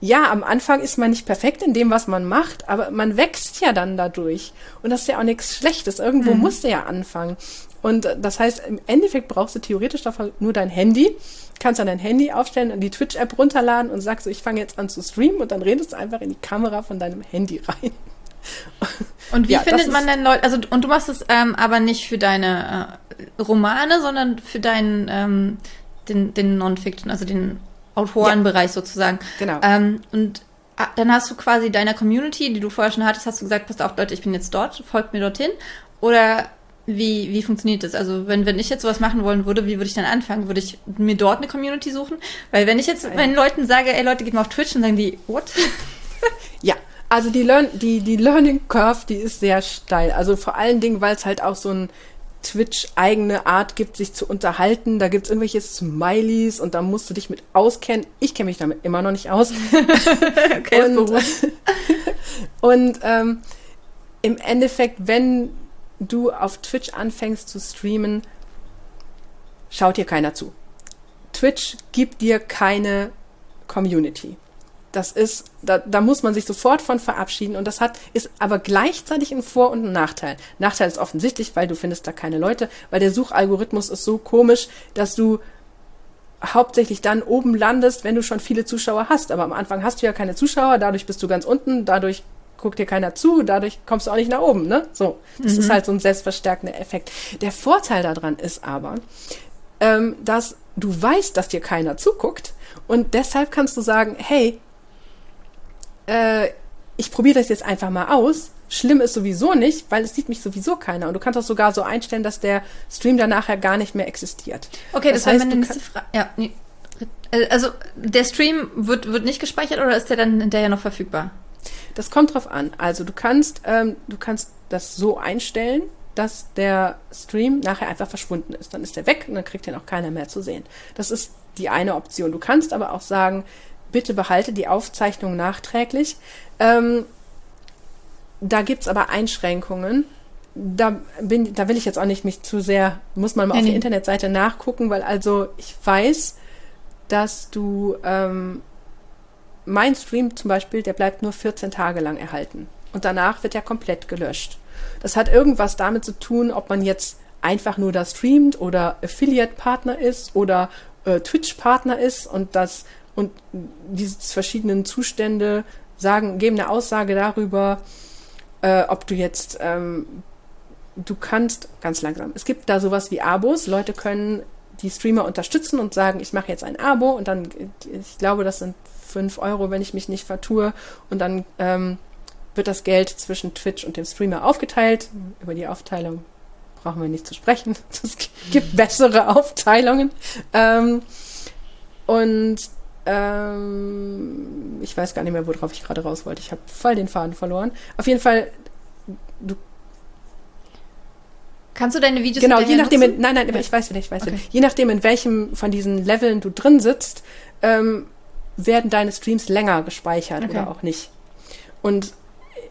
ja, am Anfang ist man nicht perfekt in dem, was man macht, aber man wächst ja dann dadurch. Und das ist ja auch nichts Schlechtes. Irgendwo musst du ja anfangen. Und das heißt, im Endeffekt brauchst du theoretisch davon nur dein Handy, kannst dann dein Handy aufstellen und die Twitch-App runterladen und sagst so, ich fange jetzt an zu streamen und dann redest du einfach in die Kamera von deinem Handy rein. *laughs* Und wie Ja, findet man denn Leute, also und du machst es ähm, aber nicht für deine äh, Romane, sondern für deinen ähm, den, den Non-Fiction, also den Autorenbereich sozusagen. Genau. Ähm, und ah, dann hast du quasi deiner Community, die du vorher schon hattest, hast du gesagt, passt auf Leute, ich bin jetzt dort, folgt mir dorthin. Oder wie, wie funktioniert das? Also wenn, wenn ich jetzt sowas machen wollen würde, wie würde ich dann anfangen? Würde ich mir dort eine Community suchen? Weil wenn ich jetzt meinen Leuten sage, ey Leute, geht mal auf Twitch, dann sagen die, what? Ja, also die, Learn die, die Learning Curve, die ist sehr steil. Also vor allen Dingen, weil es halt auch so ein Twitch-eigene Art gibt, sich zu unterhalten. Da gibt's irgendwelche Smileys und da musst du dich mit auskennen. Ich kenne mich damit immer noch nicht aus. *laughs* Okay, und *laughs* und ähm, im Endeffekt, wenn du auf Twitch anfängst zu streamen, schaut dir keiner zu. Twitch gibt dir keine Community. das ist, da, da muss man sich sofort von verabschieden und das hat, ist aber gleichzeitig ein Vor- und ein Nachteil. Nachteil ist offensichtlich, weil du findest da keine Leute, weil der Suchalgorithmus ist so komisch, dass du hauptsächlich dann oben landest, wenn du schon viele Zuschauer hast. Aber am Anfang hast du ja keine Zuschauer, dadurch bist du ganz unten, dadurch guckt dir keiner zu, dadurch kommst du auch nicht nach oben, ne? So. Das mhm. ist halt so ein selbstverstärkender Effekt. Der Vorteil daran ist aber, ähm, dass du weißt, dass dir keiner zuguckt und deshalb kannst du sagen, hey, äh, ich probiere das jetzt einfach mal aus. Schlimm ist sowieso nicht, weil es sieht mich sowieso keiner. Und du kannst das sogar so einstellen, dass der Stream dann nachher gar nicht mehr existiert. Okay, das, das heißt, meine nächste Frage. Ja, nee. Äh, also der Stream wird, wird nicht gespeichert oder ist der dann hinterher noch verfügbar? Das kommt drauf an. Also du kannst, ähm, du kannst das so einstellen, dass der Stream nachher einfach verschwunden ist. Dann ist er weg und dann kriegt ihn auch keiner mehr zu sehen. Das ist die eine Option. Du kannst aber auch sagen, bitte behalte die Aufzeichnung nachträglich. Ähm, da gibt's aber Einschränkungen. Da, bin, da will ich jetzt auch nicht mich zu sehr, muss man mal nee, auf der Internetseite nachgucken, weil also ich weiß, dass du ähm, mein Stream zum Beispiel, der bleibt nur 14 Tage lang erhalten. Und danach wird er komplett gelöscht. Das hat irgendwas damit zu tun, ob man jetzt einfach nur da streamt oder Affiliate-Partner ist oder äh, Twitch-Partner ist und das und diese verschiedenen Zustände sagen, geben eine Aussage darüber, äh, ob du jetzt ähm, du kannst ganz langsam. Es gibt da sowas wie Abos. Leute können die Streamer unterstützen und sagen, ich mache jetzt ein Abo und dann, ich glaube, das sind fünf Euro, wenn ich mich nicht vertue. Und dann ähm, wird das Geld zwischen Twitch und dem Streamer aufgeteilt. Über die Aufteilung brauchen wir nicht zu sprechen. *laughs* Es gibt bessere Aufteilungen. Ähm, und ähm, ich weiß gar nicht mehr, worauf ich gerade raus wollte. Ich habe voll den Faden verloren. Auf jeden Fall, du Kannst du deine Videos Genau, je nachdem, in, nein, nein, ich weiß wieder, ich weiß okay. wieder. Je nachdem, in welchem von diesen Leveln du drin sitzt, ähm, werden deine Streams länger gespeichert okay. oder auch nicht. Und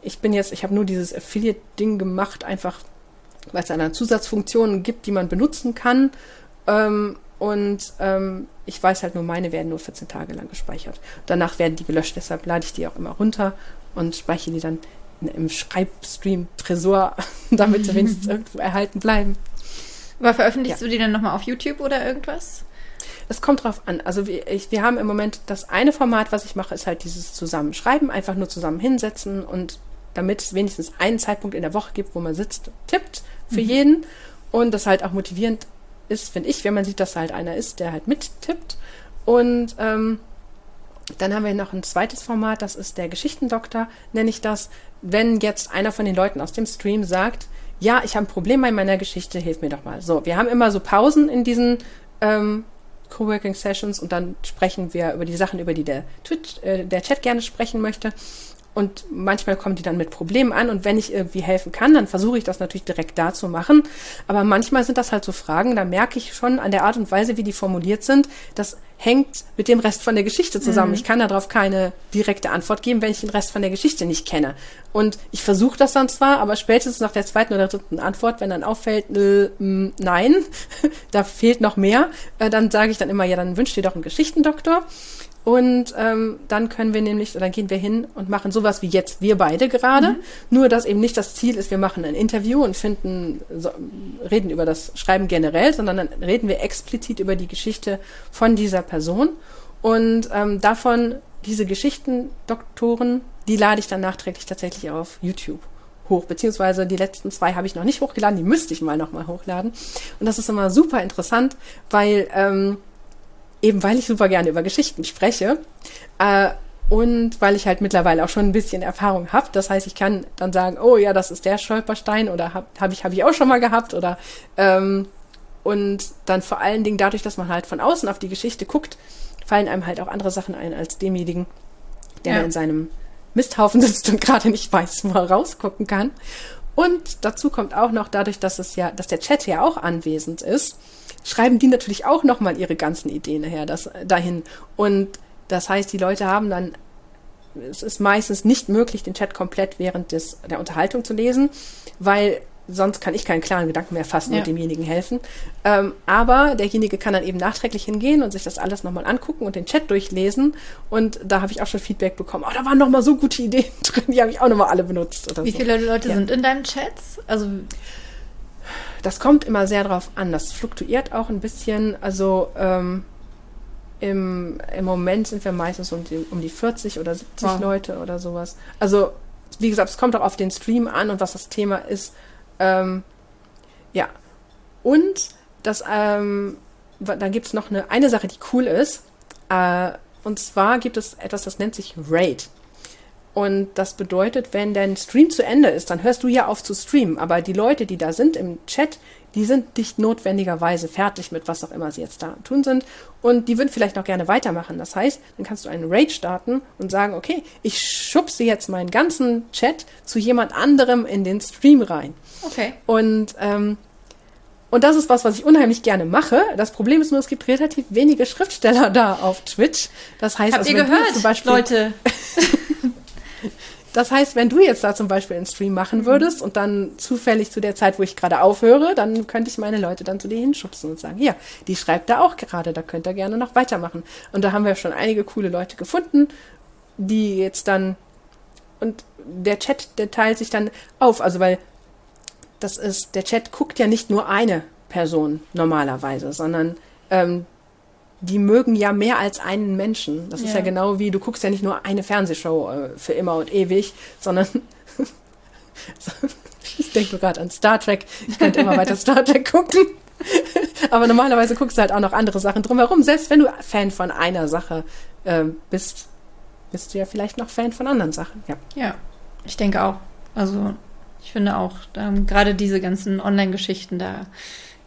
ich bin jetzt, ich habe nur dieses Affiliate-Ding gemacht, einfach weil es eine Zusatzfunktionen gibt, die man benutzen kann. Ähm, und ähm, ich weiß halt nur, meine werden nur 14 Tage lang gespeichert. Danach werden die gelöscht, deshalb lade ich die auch immer runter und speichere die dann im Schreibstream-Tresor, *laughs* damit sie wenigstens *laughs* irgendwo erhalten bleiben. Aber veröffentlichst ja. du die dann nochmal auf YouTube oder irgendwas? Es kommt drauf an. Also wir, ich, wir haben im Moment das eine Format, was ich mache, ist halt dieses Zusammenschreiben, einfach nur zusammen hinsetzen und damit es wenigstens einen Zeitpunkt in der Woche gibt, wo man sitzt, tippt für mhm. jeden und das halt auch motivierend ist, finde ich, wenn man sieht, dass halt einer ist, der halt mittippt. Und ähm, dann haben wir noch ein zweites Format, das ist der Geschichtendoktor, nenne ich das. Wenn jetzt einer von den Leuten aus dem Stream sagt, ja, ich habe ein Problem bei meiner Geschichte, hilf mir doch mal. So, wir haben immer so Pausen in diesen ähm, Coworking Sessions und dann sprechen wir über die Sachen, über die der Twitch, äh, der Chat gerne sprechen möchte. Und manchmal kommen die dann mit Problemen an und wenn ich irgendwie helfen kann, dann versuche ich das natürlich direkt da zu machen. Aber manchmal sind das halt so Fragen, da merke ich schon an der Art und Weise, wie die formuliert sind, das hängt mit dem Rest von der Geschichte zusammen. Mhm. Ich kann darauf keine direkte Antwort geben, wenn ich den Rest von der Geschichte nicht kenne. Und ich versuche das dann zwar, aber spätestens nach der zweiten oder dritten Antwort, wenn dann auffällt, äh, nein, *laughs* da fehlt noch mehr, äh, dann sage ich dann immer, ja, dann wünscht dir doch einen Geschichtendoktor. Und ähm, dann können wir nämlich, dann gehen wir hin und machen sowas wie jetzt wir beide gerade. Mhm. Nur, dass eben nicht das Ziel ist, wir machen ein Interview und finden, so, reden über das Schreiben generell, sondern dann reden wir explizit über die Geschichte von dieser Person. Und ähm, davon, diese Geschichtendoktoren, die lade ich dann nachträglich tatsächlich auf YouTube hoch, beziehungsweise die letzten zwei habe ich noch nicht hochgeladen, die müsste ich mal nochmal hochladen. Und das ist immer super interessant, weil ähm, eben weil ich super gerne über Geschichten spreche äh, und weil ich halt mittlerweile auch schon ein bisschen Erfahrung habe. Das heißt, ich kann dann sagen, oh ja, das ist der Stolperstein oder habe hab ich, hab ich auch schon mal gehabt oder ähm, und dann vor allen Dingen dadurch, dass man halt von außen auf die Geschichte guckt, fallen einem halt auch andere Sachen ein als demjenigen, der ja. in seinem Misthaufen sitzt und gerade nicht weiß, wo er rausgucken kann. Und dazu kommt auch noch dadurch, dass es ja, dass der Chat ja auch anwesend ist, schreiben die natürlich auch nochmal ihre ganzen Ideen her, das, dahin. Und das heißt, die Leute haben dann, es ist meistens nicht möglich, den Chat komplett während des, der Unterhaltung zu lesen, weil sonst kann ich keinen klaren Gedanken mehr fassen Ja. und demjenigen helfen. Ähm, aber derjenige kann dann eben nachträglich hingehen und sich das alles nochmal angucken und den Chat durchlesen. Und da habe ich auch schon Feedback bekommen. Oh, da waren nochmal so gute Ideen *laughs* drin, die habe ich auch nochmal alle benutzt. Oder Wie so. viele Leute Ja. sind in deinem Chat? Also, Das kommt immer sehr drauf an. Das fluktuiert auch ein bisschen. Also ähm, im, im Moment sind wir meistens um die, um die 40 oder 70 Wow. Leute oder sowas. Also wie gesagt, es kommt auch auf den Stream an und was das Thema ist. Ähm, ja. Und das, ähm, dann gibt es noch eine, eine Sache, die cool ist. Äh, und zwar gibt es etwas, das nennt sich Raid. Und das bedeutet, wenn dein Stream zu Ende ist, dann hörst du ja auf zu streamen. Aber die Leute, die da sind im Chat, die sind nicht notwendigerweise fertig mit was auch immer sie jetzt da tun sind. Und die würden vielleicht noch gerne weitermachen. Das heißt, dann kannst du einen Raid starten und sagen, okay, ich schubse jetzt meinen ganzen Chat zu jemand anderem in den Stream rein. okay. Und, ähm, und das ist was, was ich unheimlich gerne mache. Das Problem ist nur, es gibt relativ wenige Schriftsteller da auf Twitch. Das heißt, Habt also, ihr gehört, zum Beispiel, Leute? *laughs* das heißt, wenn du jetzt da zum Beispiel einen Stream machen Mhm. würdest und dann zufällig zu der Zeit, wo ich gerade aufhöre, dann könnte ich meine Leute dann zu dir hinschubsen und sagen, hier, die schreibt da auch gerade, da könnt ihr gerne noch weitermachen. Und da haben wir schon einige coole Leute gefunden, die jetzt dann und der Chat, der teilt sich dann auf, also weil das ist, der Chat guckt ja nicht nur eine Person normalerweise, sondern ähm, die mögen ja mehr als einen Menschen. Das ist Ja. ja genau wie, du guckst ja nicht nur eine Fernsehshow äh, für immer und ewig, sondern *laughs* ich denke nur gerade an Star Trek. Ich könnte immer weiter Star Trek gucken. *laughs* Aber normalerweise guckst du halt auch noch andere Sachen drumherum. Selbst wenn du Fan von einer Sache ähm, bist, bist du ja vielleicht noch Fan von anderen Sachen. Ja. Ja, ich denke auch. Also, ich finde auch, ähm, gerade diese ganzen Online-Geschichten, da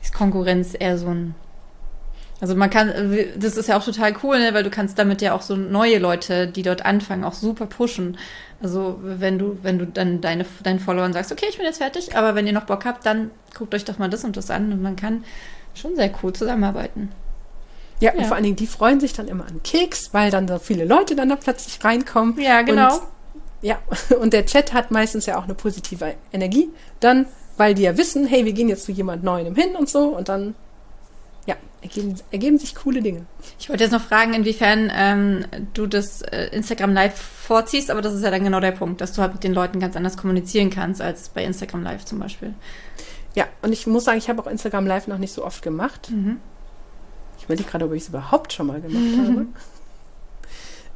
ist Konkurrenz eher so ein. Also man kann, äh, das ist ja auch total cool, ne, weil du kannst damit ja auch so neue Leute, die dort anfangen, auch super pushen. Also wenn du, wenn du dann deine, deinen Followern sagst, okay, ich bin jetzt fertig, aber wenn ihr noch Bock habt, dann guckt euch doch mal das und das an und man kann schon sehr cool zusammenarbeiten. Ja, und Ja. vor allen Dingen, die freuen sich dann immer an Keks, weil dann so viele Leute dann da plötzlich reinkommen. Ja, genau. Und, ja, *laughs* und der Chat hat meistens ja auch eine positive Energie. Dann, weil die ja wissen, hey, wir gehen jetzt zu jemand Neuem hin und so. Und dann, ja, ergeben, ergeben sich coole Dinge. Ich wollte jetzt noch fragen, inwiefern ähm, du das äh, Instagram Live vorziehst, aber das ist ja dann genau der Punkt, dass du halt mit den Leuten ganz anders kommunizieren kannst als bei Instagram Live zum Beispiel. Ja, und ich muss sagen, ich habe auch Instagram Live noch nicht so oft gemacht. Ich überlege gerade, ob ich es überhaupt schon mal gemacht habe. *laughs*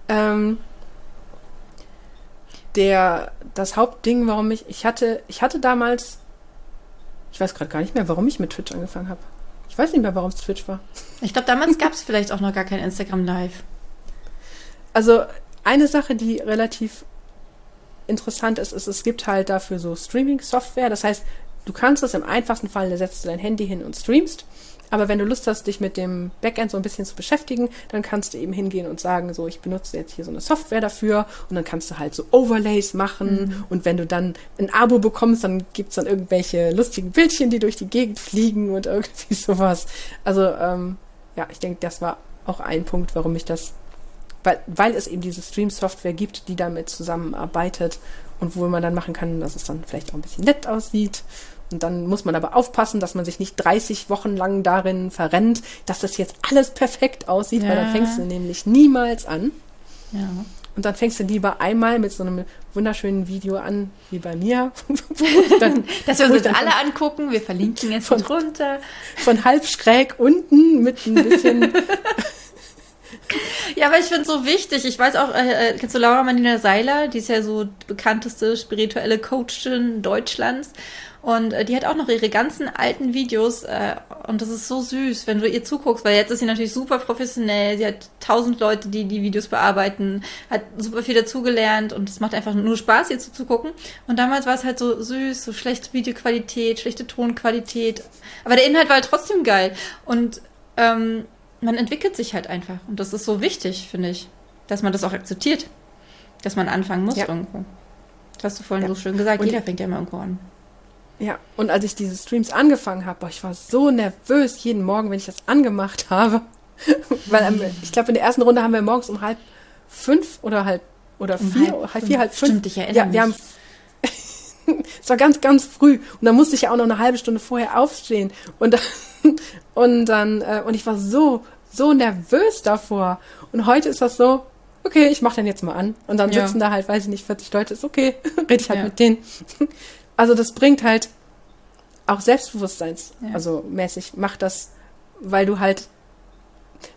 Ähm, der, das Hauptding, warum ich, ich hatte, ich hatte damals, ich weiß gerade gar nicht mehr, warum ich mit Twitch angefangen habe. Ich weiß nicht mehr, warum es Twitch war. Ich glaube, damals gab es *laughs* vielleicht auch noch gar kein Instagram Live. Also eine Sache, die relativ interessant ist, ist, es gibt halt dafür so Streaming-Software. Das heißt, du kannst es im einfachsten Fall, da setzt du dein Handy hin und streamst. Aber wenn du Lust hast, dich mit dem Backend so ein bisschen zu beschäftigen, dann kannst du eben hingehen und sagen, so, ich benutze jetzt hier so eine Software dafür und dann kannst du halt so Overlays machen und wenn du dann ein Abo bekommst, dann gibt's dann irgendwelche lustigen Bildchen, die durch die Gegend fliegen und irgendwie *laughs* sowas. Also, ähm, ja, ich denke, das war auch ein Punkt, warum ich das weil, weil es eben diese Stream-Software gibt, die damit zusammenarbeitet und wo man dann machen kann, dass es dann vielleicht auch ein bisschen nett aussieht. Und dann muss man aber aufpassen, dass man sich nicht 30 Wochen lang darin verrennt, dass das jetzt alles perfekt aussieht, weil Ja. dann fängst du nämlich niemals an. Ja. Und dann fängst du lieber einmal mit so einem wunderschönen Video an, wie bei mir. *laughs* dann, *laughs* Dass wir uns *laughs* dann alle angucken, wir verlinken jetzt Von- drunter. von halb schräg unten mit ein bisschen Ja, aber ich finde es so wichtig. Ich weiß auch, äh, äh, kennst du Laura Marlina Seiler? Die ist ja so die bekannteste spirituelle Coachin Deutschlands. Und äh, die hat auch noch ihre ganzen alten Videos. Äh, und das ist so süß, wenn du ihr zuguckst, weil jetzt ist sie natürlich super professionell. Sie hat tausend Leute, die die Videos bearbeiten, hat super viel dazugelernt und es macht einfach nur Spaß, ihr zuzugucken. Und damals war es halt so süß, so schlechte Videoqualität, schlechte Tonqualität. Aber der Inhalt war halt trotzdem geil. Und ähm, man entwickelt sich halt einfach. Und das ist so wichtig, finde ich, dass man das auch akzeptiert. Dass man anfangen muss Ja. irgendwo. Das hast du vorhin Ja. so schön gesagt. Und- Jeder fängt ja immer irgendwo an. Ja, und als ich diese Streams angefangen habe, ich war so nervös jeden Morgen, wenn ich das angemacht habe. *laughs* Weil ich glaube, in der ersten Runde haben wir morgens um halb fünf oder halb oder Um vier, halb halb, vier, halb fünf. Stimmt, ich erinnere ja, mich. wir haben *laughs* es war ganz, ganz früh. Und dann musste ich ja auch noch eine halbe Stunde vorher aufstehen. Und dann, *laughs* und dann, äh, und ich war so, so nervös davor. Und heute ist das so, okay, ich mach den jetzt mal an. Und dann Ja. sitzen da halt, weiß ich nicht, 40 Leute, ist okay, rede ich halt Ja. mit denen. Also das bringt halt auch Selbstbewusstseins, Ja. also mäßig, macht das, weil du halt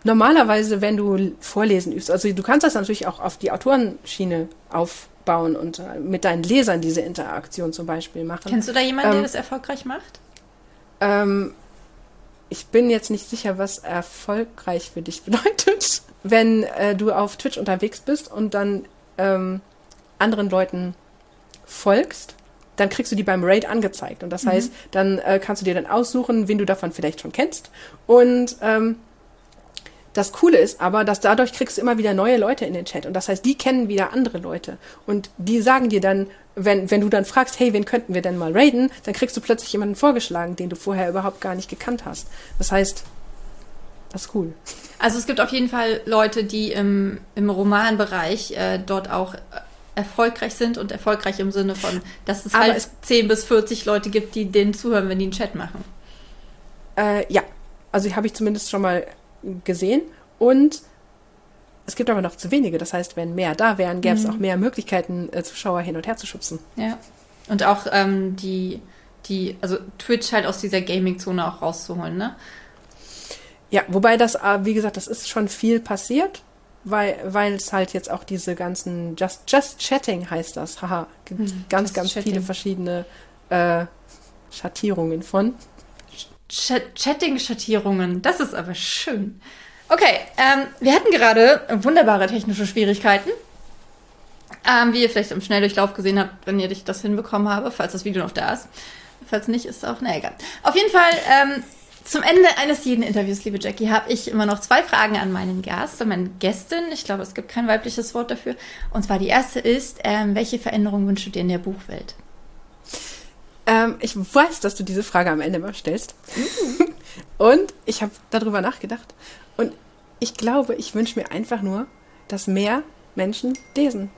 normalerweise, wenn du Vorlesen übst, also du kannst das natürlich auch auf die Autorenschiene aufbauen und äh, mit deinen Lesern diese Interaktion zum Beispiel machen. Kennst du da jemanden, der Ähm, das erfolgreich macht? Ähm, ich bin jetzt nicht sicher, was erfolgreich für dich *laughs* bedeutet. Wenn äh, du auf Twitch unterwegs bist und dann ähm, anderen Leuten folgst, dann kriegst du die beim Raid angezeigt. Und das heißt, dann äh, kannst du dir dann aussuchen, wen du davon vielleicht schon kennst. Und ähm, das Coole ist aber, dass dadurch kriegst du immer wieder neue Leute in den Chat. Und das heißt, die kennen wieder andere Leute. Und die sagen dir dann, wenn, wenn du dann fragst, hey, wen könnten wir denn mal raiden, dann kriegst du plötzlich jemanden vorgeschlagen, den du vorher überhaupt gar nicht gekannt hast. Das heißt, das ist cool. Also es gibt auf jeden Fall Leute, die im, im Romanbereich äh, dort auch äh, erfolgreich sind und erfolgreich im Sinne von, dass es Aber halt es- 10 bis 40 Leute gibt, die denen zuhören, wenn die einen Chat machen. Äh, ja, also die habe ich zumindest schon mal gesehen. Und es gibt aber noch zu wenige. Das heißt, wenn mehr da wären, gäbe es auch mehr Möglichkeiten, äh, Zuschauer hin und her zu schubsen. Ja. Und auch ähm, die, die, also Twitch halt aus dieser Gaming-Zone auch rauszuholen, ne? Ja, wobei das, äh, wie gesagt, das ist schon viel passiert, weil, weil es halt jetzt auch diese ganzen Just, Just Chatting heißt das, haha, gibt Hm, ganz, ganz Chatting. viele verschiedene äh, Schattierungen von. Chat Chatting-Schattierungen, das ist aber schön. Okay, ähm, wir hatten gerade wunderbare technische Schwierigkeiten. Ähm, wie ihr vielleicht im Schnelldurchlauf gesehen habt, wenn ihr das hinbekommen habe, falls das Video noch da ist. Falls nicht, ist auch, na egal. Auf jeden Fall, ähm, zum Ende eines jeden Interviews, liebe Jackie, habe ich immer noch zwei Fragen an meinen Gast, an meine Gästin. Ich glaube, es gibt kein weibliches Wort dafür. Und zwar die erste ist, ähm, welche Veränderung wünschst du dir in der Buchwelt? Ähm, ich weiß, dass du diese Frage am Ende mal stellst. *laughs* Und ich habe darüber nachgedacht. Und ich glaube, ich wünsche mir einfach nur, dass mehr Menschen lesen.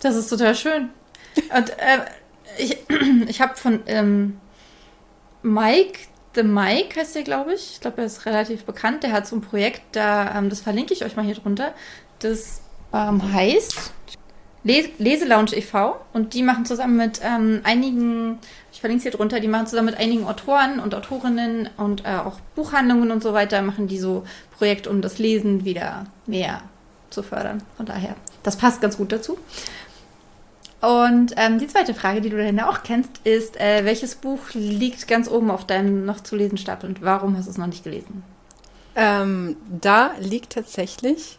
Das ist total schön. Und äh, ich, *clears throat* ich habe von ähm, Mike, The Mike heißt der, glaube ich. Ich glaube, er ist relativ bekannt. Der hat so ein Projekt, da, ähm, das verlinke ich euch mal hier drunter. Das ähm, heißt Les Leselounge e.V. Und die machen zusammen mit ähm, einigen, ich verlinke es hier drunter, die machen zusammen mit einigen Autoren und Autorinnen und äh, auch Buchhandlungen und so weiter, machen die so Projekte, um das Lesen wieder mehr zu fördern. Von daher, das passt ganz gut dazu. Und ähm, die zweite Frage, die du dann auch kennst, ist, äh, welches Buch liegt ganz oben auf deinem noch zu lesen Stapel und warum hast du es noch nicht gelesen? Ähm, da liegt tatsächlich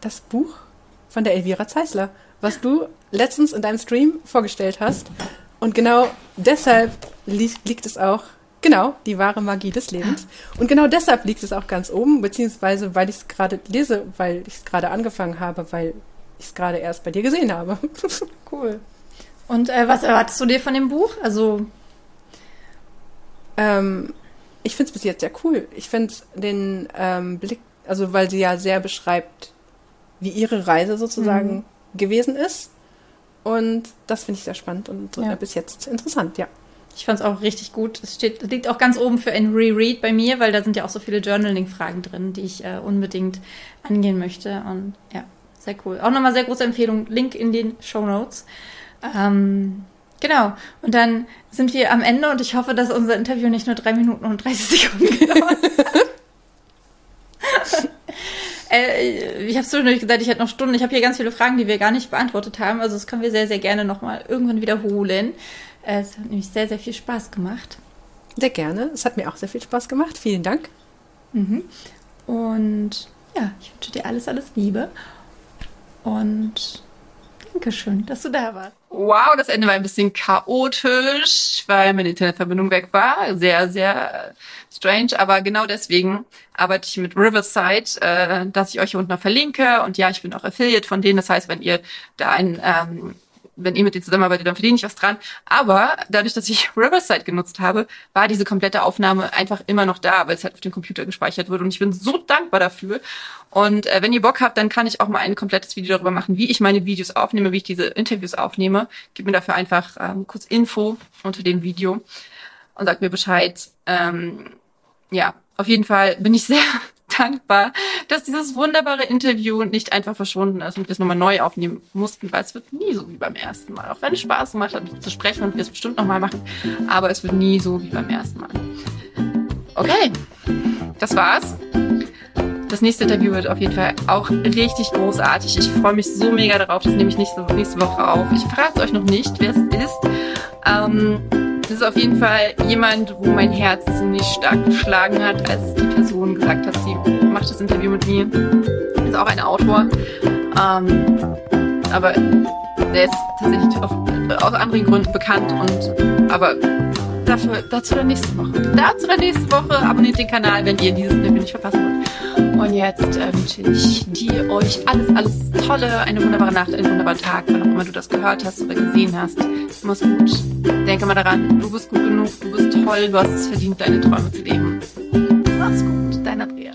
das Buch von der Elvira Zeisler, was du letztens in deinem Stream vorgestellt hast. Und genau deshalb li liegt es auch, genau, die wahre Magie des Lebens. Und genau deshalb liegt es auch ganz oben, beziehungsweise weil ich es gerade lese, weil ich es gerade angefangen habe, weil ich es gerade erst bei dir gesehen habe. *laughs* Cool. Und äh, was erwartest du dir von dem Buch? Also, Ähm, ich finde es bis jetzt sehr cool. Ich finde den ähm, Blick, also weil sie ja sehr beschreibt, wie ihre Reise sozusagen gewesen ist. Und das finde ich sehr spannend und Ja. äh, bis jetzt interessant, ja. ich fand es auch richtig gut. Es steht, liegt auch ganz oben für ein Reread bei mir, weil da sind ja auch so viele Journaling-Fragen drin, die ich äh, unbedingt angehen möchte. Und ja, sehr cool. Auch nochmal sehr große Empfehlung. Link in den Show Notes. Ähm, genau. Und dann sind wir am Ende und ich hoffe, dass unser Interview nicht nur drei Minuten und 30 Sekunden *laughs* gedauert hat. *laughs* Äh, ich habe zwischendurch gesagt, ich hätte noch Stunden. Ich habe hier ganz viele Fragen, die wir gar nicht beantwortet haben. Also das können wir sehr, sehr gerne nochmal irgendwann wiederholen. Äh, Es hat nämlich sehr, sehr viel Spaß gemacht. Sehr gerne. Es hat mir auch sehr viel Spaß gemacht. Vielen Dank. Und ja, ich wünsche dir alles, alles Liebe. Und Dankeschön, dass du da warst. Wow, das Ende war ein bisschen chaotisch, weil meine Internetverbindung weg war. Sehr, sehr strange. Aber genau deswegen arbeite ich mit Riverside, äh, dass ich euch hier unten noch verlinke. Und ja, ich bin auch Affiliate von denen. Das heißt, wenn ihr da ein ähm, wenn ihr mit denen zusammenarbeitet, dann verdiene ich was dran. Aber dadurch, dass ich *laughs* Riverside genutzt habe, war diese komplette Aufnahme einfach immer noch da, weil es halt auf dem Computer gespeichert wurde. Und ich bin so dankbar dafür. Und äh, wenn ihr Bock habt, dann kann ich auch mal ein komplettes Video darüber machen, wie ich meine Videos aufnehme, wie ich diese Interviews aufnehme. Gib mir dafür einfach ähm, kurz Info unter dem Video und sagt mir Bescheid. Ähm, ja, auf jeden Fall bin ich sehr dankbar, dass dieses wunderbare Interview nicht einfach verschwunden ist und wir es nochmal neu aufnehmen mussten, weil es wird nie so wie beim ersten Mal. Auch wenn es Spaß gemacht hat, zu sprechen und wir es bestimmt nochmal machen, aber es wird nie so wie beim ersten Mal. Okay, das war's. Das nächste Interview wird auf jeden Fall auch richtig großartig. Ich freue mich so mega darauf. Das nehme ich nächste, nächste Woche auf. Ich verrate euch noch nicht, wer es ist. Ähm, das ist auf jeden Fall jemand, wo mein Herz ziemlich stark geschlagen hat, als die Person gesagt hat, sie macht das Interview mit mir. Ist auch ein Autor. Ähm, aber der ist tatsächlich auf, aus anderen Gründen bekannt und aber dafür, dazu dann nächste Woche. Dazu dann nächste Woche. Abonniert den Kanal, wenn ihr dieses Interview nicht verpassen wollt. Und jetzt äh, wünsche ich dir, euch alles, alles Tolle, eine wunderbare Nacht, einen wunderbaren Tag, wann auch immer du das gehört hast oder gesehen hast. Mach's gut. Denke mal daran, du bist gut genug, du bist toll, du hast es verdient, deine Träume zu leben. Mach's gut, dein Andrea.